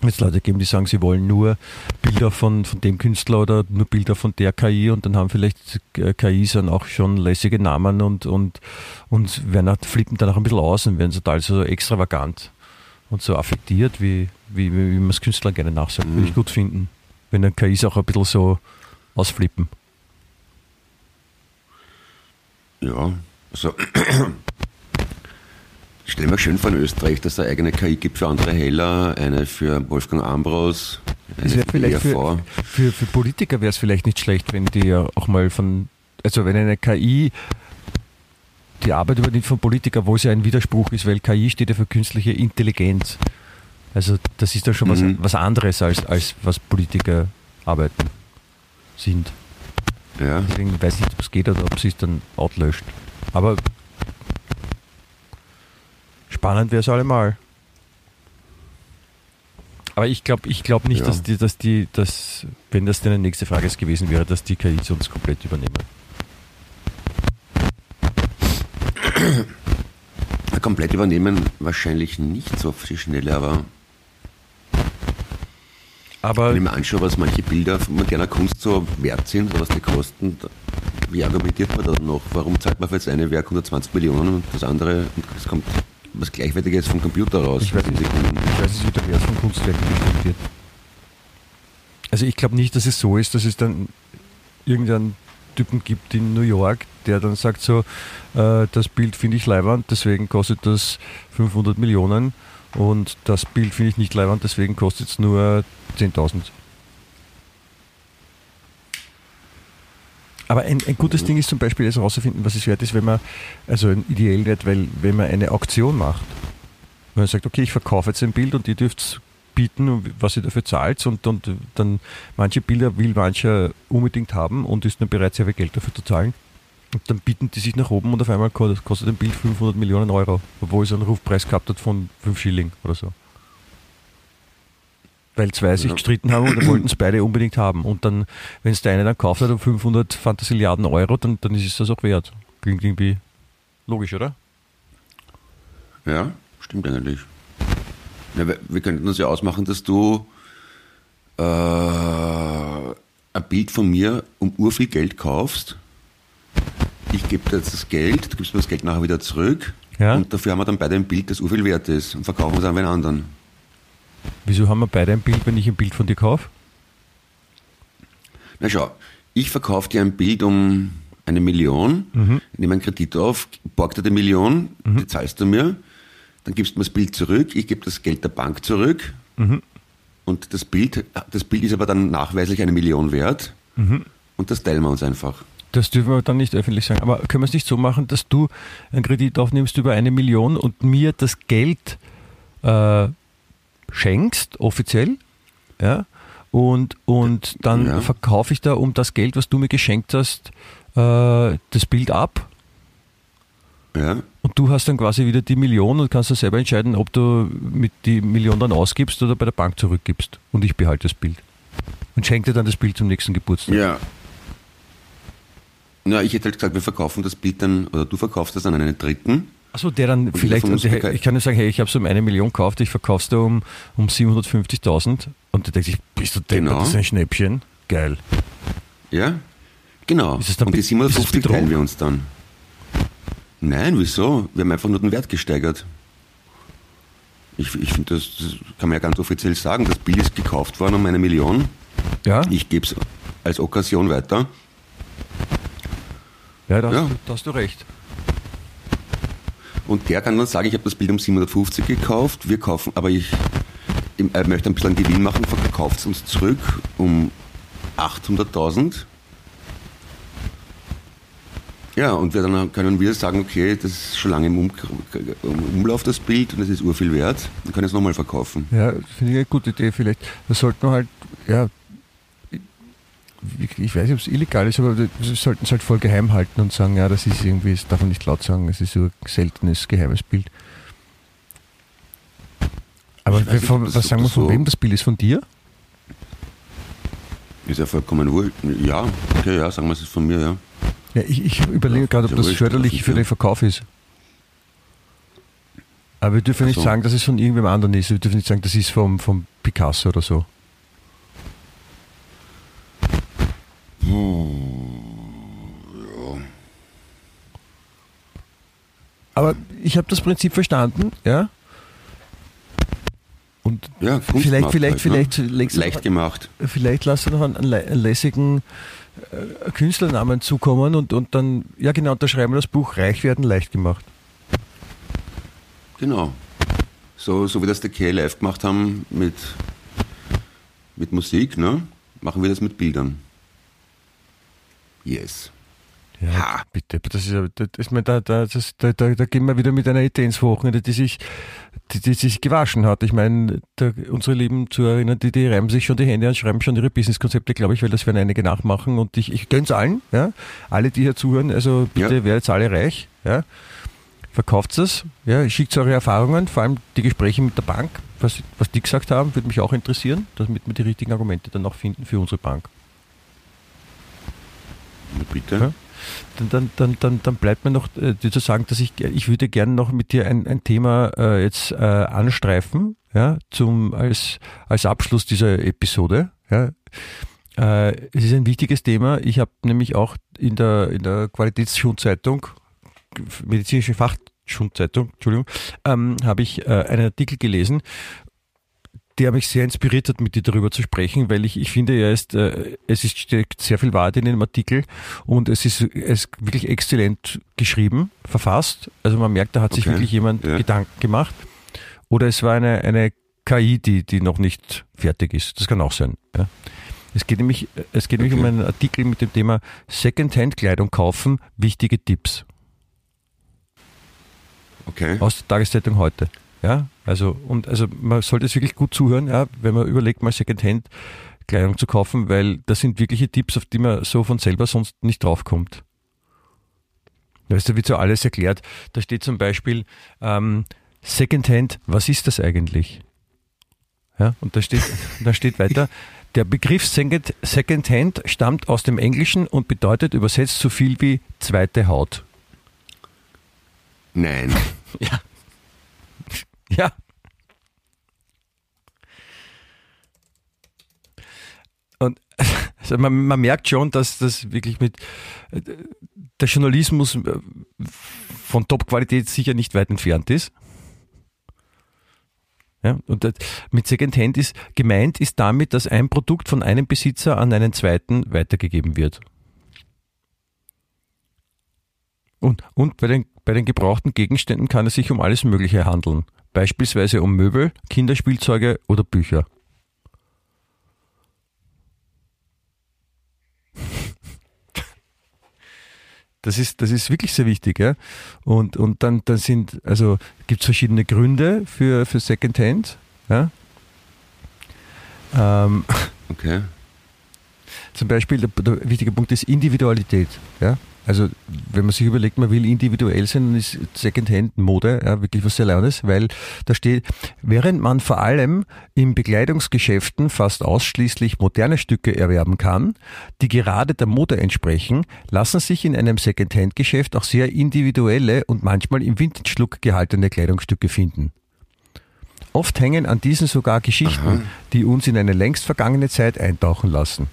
D: es Leute geben, die sagen, sie wollen nur Bilder von, von dem Künstler oder nur Bilder von der KI und dann haben vielleicht KIs dann auch schon lässige Namen und, und, und werden flippen dann auch ein bisschen aus und werden total so extravagant und so affektiert, wie, wie, wie man es Künstlern gerne nachsagt. Würde ich gut finden. wenn dann KIs auch ein bisschen so ausflippen.
B: Ja, also ich stelle mir schön vor in Österreich, dass es eine eigene KI gibt für André Heller, eine für Wolfgang Ambros, eine für
D: vielleicht
B: ERV.
D: für, für, für Politiker wäre es vielleicht nicht schlecht, wenn die ja auch mal von, also wenn eine KI die Arbeit übernimmt von Politikern, wo es ja ein Widerspruch ist, weil KI steht ja für künstliche Intelligenz. Also das ist ja schon
B: Mhm.
D: was, was anderes als, als was Politiker arbeiten sind.
B: Ja,
D: Deswegen weiß ich nicht, ob es geht oder ob sie es dann outlöscht. Aber spannend wäre es allemal. Aber ich glaube ich glaub nicht,
B: Ja.
D: dass die, dass die, dass, wenn das deine nächste Frage gewesen wäre, dass die KIs uns komplett übernehmen.
B: komplett übernehmen wahrscheinlich nicht so auf die Schnelle, aber
D: Aber
B: wenn ich mir anschaue, was manche Bilder von moderner Kunst so wert sind, was die kosten, wie argumentiert man da noch? Warum zahlt man für das eine Werk 120 Millionen und das andere, und es kommt was Gleichwertiges vom Computer raus?
D: Ich weiß nicht. Ich weiß nicht, wie der Wert von Kunstwerken bestimmt wird. Also ich glaube nicht, dass es so ist, dass es dann irgendeinen Typen gibt in New York, der dann sagt so, äh, das Bild finde ich leiwand, deswegen kostet das 500 Millionen und das Bild finde ich nicht leiwand, deswegen kostet es nur 10.000. Aber ein, ein gutes Ding ist zum Beispiel, es herauszufinden, was es wert ist, wenn man, also ideell nicht, weil wenn man eine Auktion macht, wenn man sagt, okay, ich verkaufe jetzt ein Bild und ihr dürft bieten, was ihr dafür zahlt und, und dann manche Bilder will mancher unbedingt haben und ist dann bereit, sehr viel Geld dafür zu zahlen. Und dann bieten die sich nach oben und auf einmal ko- kostet ein Bild 500 Millionen Euro, obwohl es einen Rufpreis gehabt hat von 5 Schilling oder so. Weil zwei sich
B: Ja.
D: gestritten haben und dann wollten es beide unbedingt haben. Und dann, wenn es der eine dann kauft hat um 500 Fantasiliarden Euro, dann, dann ist es das auch wert. Klingt irgendwie logisch, oder?
B: Ja, stimmt eigentlich. Ja, wir, wir könnten uns ja ausmachen, dass du äh, ein Bild von mir um urviel Geld kaufst. Ich gebe dir jetzt das Geld, du gibst mir das Geld nachher wieder zurück.
D: Ja.
B: Und dafür haben wir dann beide ein Bild, das urviel wert ist und verkaufen es an einen anderen.
D: Wieso haben wir beide ein Bild, wenn ich ein Bild von dir kaufe?
B: Na schau, ich verkaufe dir ein Bild um eine Million, nehme einen Kredit auf, borg dir die Million, die zahlst du mir, dann gibst du mir das Bild zurück, ich gebe das Geld der Bank zurück und das Bild, das Bild ist aber dann nachweislich eine Million wert und das teilen wir uns einfach.
D: Das dürfen wir dann nicht öffentlich sagen. Aber können wir es nicht so machen, dass du einen Kredit aufnimmst über eine Million und mir das Geld äh, schenkst, offiziell, ja, und, und dann
B: Ja.
D: verkaufe ich da um das Geld, was du mir geschenkt hast, äh, das Bild ab
B: Ja,
D: und du hast dann quasi wieder die Million und kannst dann selber entscheiden, ob du mit die Million dann ausgibst oder bei der Bank zurückgibst. Und ich behalte das Bild. Und schenke dir dann das Bild zum nächsten Geburtstag.
B: ja. Na, ich hätte halt gesagt, wir verkaufen das Bild dann, oder du verkaufst das an einen Dritten.
D: Achso, der dann
B: Und
D: vielleicht,
B: uns
D: also, ich kann ja sagen, hey, ich habe es um eine Million gekauft, ich verkaufe es da um, um 750.000 und der denkt sich, bist du deppert,
B: Genau.
D: das ist ein Schnäppchen. Geil.
B: Ja, genau.
D: Ist es dann
B: und die
D: Be- ist es
B: 750
D: Betrug?
B: teilen wir uns dann. Nein, wieso? Wir haben einfach nur den Wert gesteigert. Ich, ich finde, das, das kann man ja ganz offiziell sagen. Das Bild ist gekauft worden um eine Million.
D: Ja,
B: Ich gebe es als Okkasion weiter.
D: ja, da, hast
B: Ja.
D: Du, da hast du recht.
B: Und der kann dann sagen, ich habe das Bild um 750 gekauft. Wir kaufen, aber ich, er möchte ein bisschen Gewinn machen, verkauft es uns zurück um 800.000. Ja, und wir dann können wir sagen, okay, das ist schon lange im, um Umlauf das Bild und es ist urviel wert. Dann können es nochmal verkaufen.
D: Ja, finde ich eine gute Idee vielleicht. Da sollten wir halt, ja, ich, weiß nicht, ob es illegal ist, aber wir sollten es halt voll geheim halten und sagen, ja, das ist irgendwie, das darf man nicht laut sagen, es ist so ein seltenes, geheimes Bild. Aber
B: nicht,
D: von, was sagen wir, von
B: so-
D: wem das Bild ist? Von dir?
B: Ist ja vollkommen wurscht. Ja, okay, ja, sagen wir es ist von mir, ja.
D: Ja, ich, ich überlege
B: Ja,
D: gerade, ob das
B: wurscht,
D: förderlich
B: das
D: für den Verkauf ist. Aber wir dürfen
B: Ach
D: nicht
B: so.
D: sagen, dass es von irgendwem anderen ist. Wir dürfen nicht sagen, das ist vom, vom Picasso oder so. Aber ich habe das Prinzip verstanden, ja. Und
B: Ja, Kunstmarkt
D: vielleicht, vielleicht,
B: halt,
D: vielleicht,
B: ne?
D: du
B: Leicht
D: noch,
B: gemacht.
D: vielleicht lass noch einen, einen lä- einen lässigen äh, Künstlernamen zukommen und, und dann, ja genau, unterschreiben wir das Buch Reich werden leicht gemacht.
B: Genau. So, so wie das der K live gemacht haben mit, mit Musik, ne? machen wir das mit Bildern. Yes.
D: Ja,
B: Ha.
D: bitte, das ist das, ich meine, da, da, das, da, da, da gehen wir wieder mit einer Idee ins Wochenende, die sich, die, die sich gewaschen hat. Ich meine, da, unsere lieben Zuhörerinnen, die, die reiben sich schon die Hände und schreiben schon ihre Businesskonzepte, glaube ich, weil das werden einige nachmachen und ich, ich gönn's allen, ja. Alle, die hier zuhören, also bitte
B: Ja.
D: werdet alle reich, ja. Verkauft es, ja, schickt eure Erfahrungen, vor allem die Gespräche mit der Bank, was, was die gesagt haben, würde mich auch interessieren, damit wir die richtigen Argumente dann auch finden für unsere Bank.
B: Bitte.
D: Ja. Dann, dann, dann, dann, dann bleibt mir noch äh, zu sagen, dass ich, ich würde gerne noch mit dir ein, ein Thema äh, jetzt äh, anstreifen, ja, zum, als, als Abschluss dieser Episode. Ja. Äh, es ist ein wichtiges Thema. Ich habe nämlich auch in der, in der Qualitätsschulzeitung, medizinische Fachschulzeitung, Entschuldigung, ähm, habe ich äh, einen Artikel gelesen, der mich sehr inspiriert hat, mit dir darüber zu sprechen, weil ich, ich finde, er ist, äh, es ist, steckt sehr viel Wahrheit in dem Artikel und es ist, es ist wirklich exzellent geschrieben, verfasst. Also man merkt, da hat sich
B: Okay,
D: wirklich jemand
B: ja.
D: Gedanken gemacht. Oder es war eine, eine KI, die, die noch nicht fertig ist. Das kann auch sein. Ja. Es geht nämlich, es geht nämlich um
B: Okay.
D: einen Artikel mit dem Thema Secondhand-Kleidung kaufen, wichtige Tipps
B: Okay.
D: aus der Tageszeitung heute. Ja, also, und also man sollte es wirklich gut zuhören, ja, wenn man überlegt, mal Secondhand Kleidung zu kaufen, weil das sind wirkliche Tipps, auf die man so von selber sonst nicht draufkommt. Weißt du, wird so alles erklärt. Da steht zum Beispiel ähm, Secondhand, was ist das eigentlich? Ja, und da steht, da steht weiter, der Begriff Second- Secondhand stammt aus dem Englischen und bedeutet übersetzt so viel wie zweite Haut.
B: Nein.
D: Ja. Ja. Und also man, man merkt schon, dass das wirklich mit äh, der Journalismus äh, von Top-Qualität sicher nicht weit entfernt ist. Ja, und mit Secondhand ist gemeint ist damit, dass ein Produkt von einem Besitzer an einen zweiten weitergegeben wird. Und, und bei, den, bei den gebrauchten Gegenständen kann es sich um alles Mögliche handeln. Beispielsweise um Möbel, Kinderspielzeuge oder Bücher. Das ist, das ist wirklich sehr wichtig. Ja? Und, und dann, dann sind, also gibt es verschiedene Gründe für, für Secondhand. Ja? Ähm,
B: Okay.
D: zum Beispiel der, der wichtige Punkt ist Individualität. Ja? Also wenn man sich überlegt, man will individuell sein, dann ist Secondhand-Mode ja, wirklich was sehr Launes, weil da steht, während man vor allem in Bekleidungsgeschäften fast ausschließlich moderne Stücke erwerben kann, die gerade der Mode entsprechen, lassen sich in einem Secondhand-Geschäft auch sehr individuelle und manchmal im Vintage-Look gehaltene Kleidungsstücke finden. Oft hängen an diesen sogar Geschichten,
B: Aha.
D: die uns in eine längst vergangene Zeit eintauchen lassen.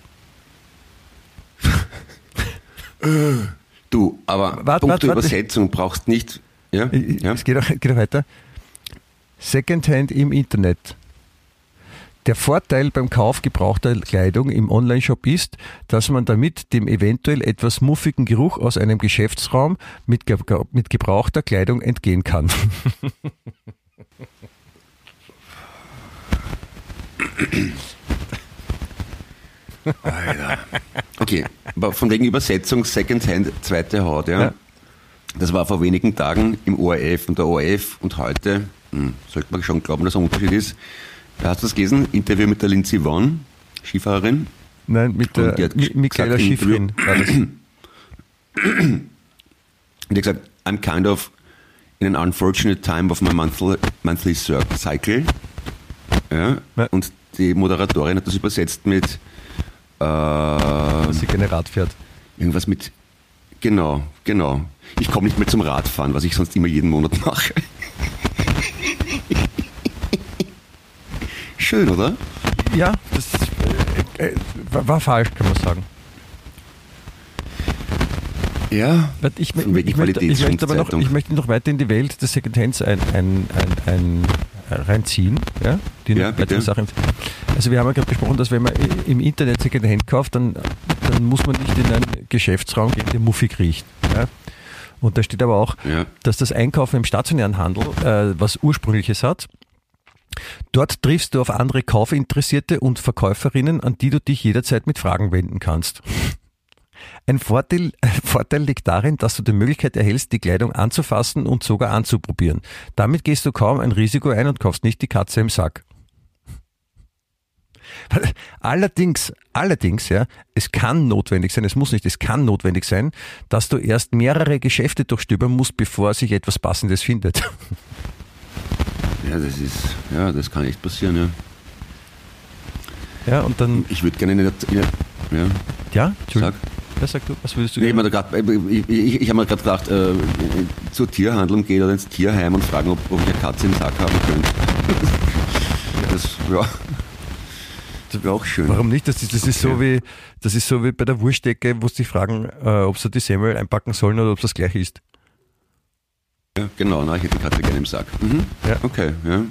B: Du, aber
D: Wart,
B: punkto
D: wart, wart.
B: Übersetzung brauchst nicht. Ja? ja?
D: Es geht auch, geht auch weiter. Secondhand im Internet. Der Vorteil beim Kauf gebrauchter Kleidung im Onlineshop ist, dass man damit dem eventuell etwas muffigen Geruch aus einem Geschäftsraum mit, ge mit gebrauchter Kleidung entgehen kann.
B: Alter. Okay, aber von wegen Übersetzung Secondhand, zweite Haut, ja.
D: Ja.
B: Das war vor wenigen Tagen im ORF und der ORF und heute, hm, sollte man schon glauben, dass ein Unterschied ist. Hast du das gelesen? Interview mit der Lindsay Vonn, Skifahrerin.
D: Nein, mit der Michaela Schifrin. war das.
B: Und die hat gesagt, I'm kind of in an unfortunate time of my monthly, monthly cycle. Ja.
D: Ja.
B: Und die Moderatorin hat das übersetzt mit äh,
D: dass sie gerne Rad fährt.
B: irgendwas mit genau, genau. Ich komme nicht mehr zum Radfahren, was ich sonst immer jeden Monat mache. Schön, oder?
D: Ja, das äh, äh, war, falsch, kann man sagen.
B: Ja.
D: Ich,
B: wegen
D: ich, möchte, ich, möchte aber noch, ich möchte noch weiter in die Welt des Secondhands ein, ein, ein, ein, reinziehen. ja, die
B: Ja,
D: weitere. Sachen. Also wir haben ja gerade besprochen, dass wenn man im Internet Secondhand kauft, dann, dann muss man nicht in einen Geschäftsraum gehen, der muffig riecht. Ja? Und da steht aber auch,
B: Ja.
D: dass das Einkaufen im stationären Handel äh, was Ursprüngliches hat. Dort triffst du auf andere Kaufinteressierte und Verkäuferinnen, an die du dich jederzeit mit Fragen wenden kannst. Ein Vorteil, Vorteil liegt darin, dass du die Möglichkeit erhältst, die Kleidung anzufassen und sogar anzuprobieren. Damit gehst du kaum ein Risiko ein und kaufst nicht die Katze im Sack. Allerdings, allerdings, ja, es kann notwendig sein, es muss nicht, es kann notwendig sein, dass du erst mehrere Geschäfte durchstöbern musst, bevor sich etwas Passendes findet.
B: Ja, das ist, ja, das kann echt passieren, ja.
D: Ja, und dann,
B: Ich würde gerne in der, ja, ja,
D: ja, Entschuldigung.
B: sag.
D: Ja, sag du, was würdest du
B: Nee, ich
D: gerne?
B: grad- ich, ich, ich habe mir gerade gedacht, äh, zur Tierhandlung gehen oder ins Tierheim und fragen, ob, ob ich eine Katze im Sack haben könnte. das, ja, das wäre auch schön.
D: Warum nicht? Das ist, das ist so
B: Okay.
D: wie, das ist so wie bei der Wurstdecke, wo sie sich fragen, äh, ob sie die Semmel einpacken sollen oder ob das gleich ist.
B: Ja, genau, na, ich hätte die Katze gerne im Sack. Mhm.
D: Ja.
B: Okay, ja.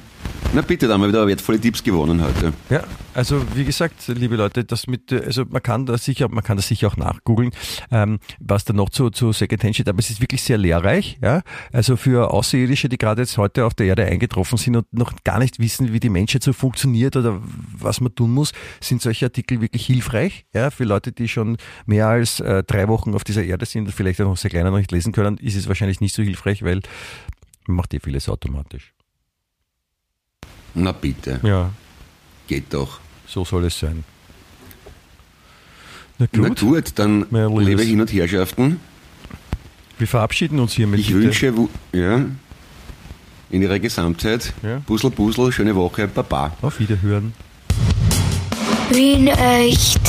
B: Na bitte, da haben wir wieder wertvolle Tipps gewonnen heute.
D: Ja, also wie gesagt, liebe Leute, das mit, also man kann das sicher, man kann das sicher auch nachgoogeln, ähm, was da noch zu, zu Secondhand steht, aber es ist wirklich sehr lehrreich, ja. Also für Außerirdische, die gerade jetzt heute auf der Erde eingetroffen sind und noch gar nicht wissen, wie die Menschheit so funktioniert oder was man tun muss, sind solche Artikel wirklich hilfreich, ja. Für Leute, die schon mehr als äh, drei Wochen auf dieser Erde sind und vielleicht auch noch sehr kleiner noch nicht lesen können, ist es wahrscheinlich nicht so hilfreich, weil man macht eh vieles automatisch.
B: Na bitte,
D: Ja,
B: geht doch.
D: so soll es sein. Na
B: Na
D: gut.
B: gut, dann liebe Hin- und Herrschaften,
D: Wir verabschieden uns hiermit.
B: ich
D: bitte.
B: wünsche, ja, in ihrer Gesamtheit,
D: Ja.
B: Busel, Busel, schöne Woche, Baba.
D: Auf Wiederhören.
A: Wien echt.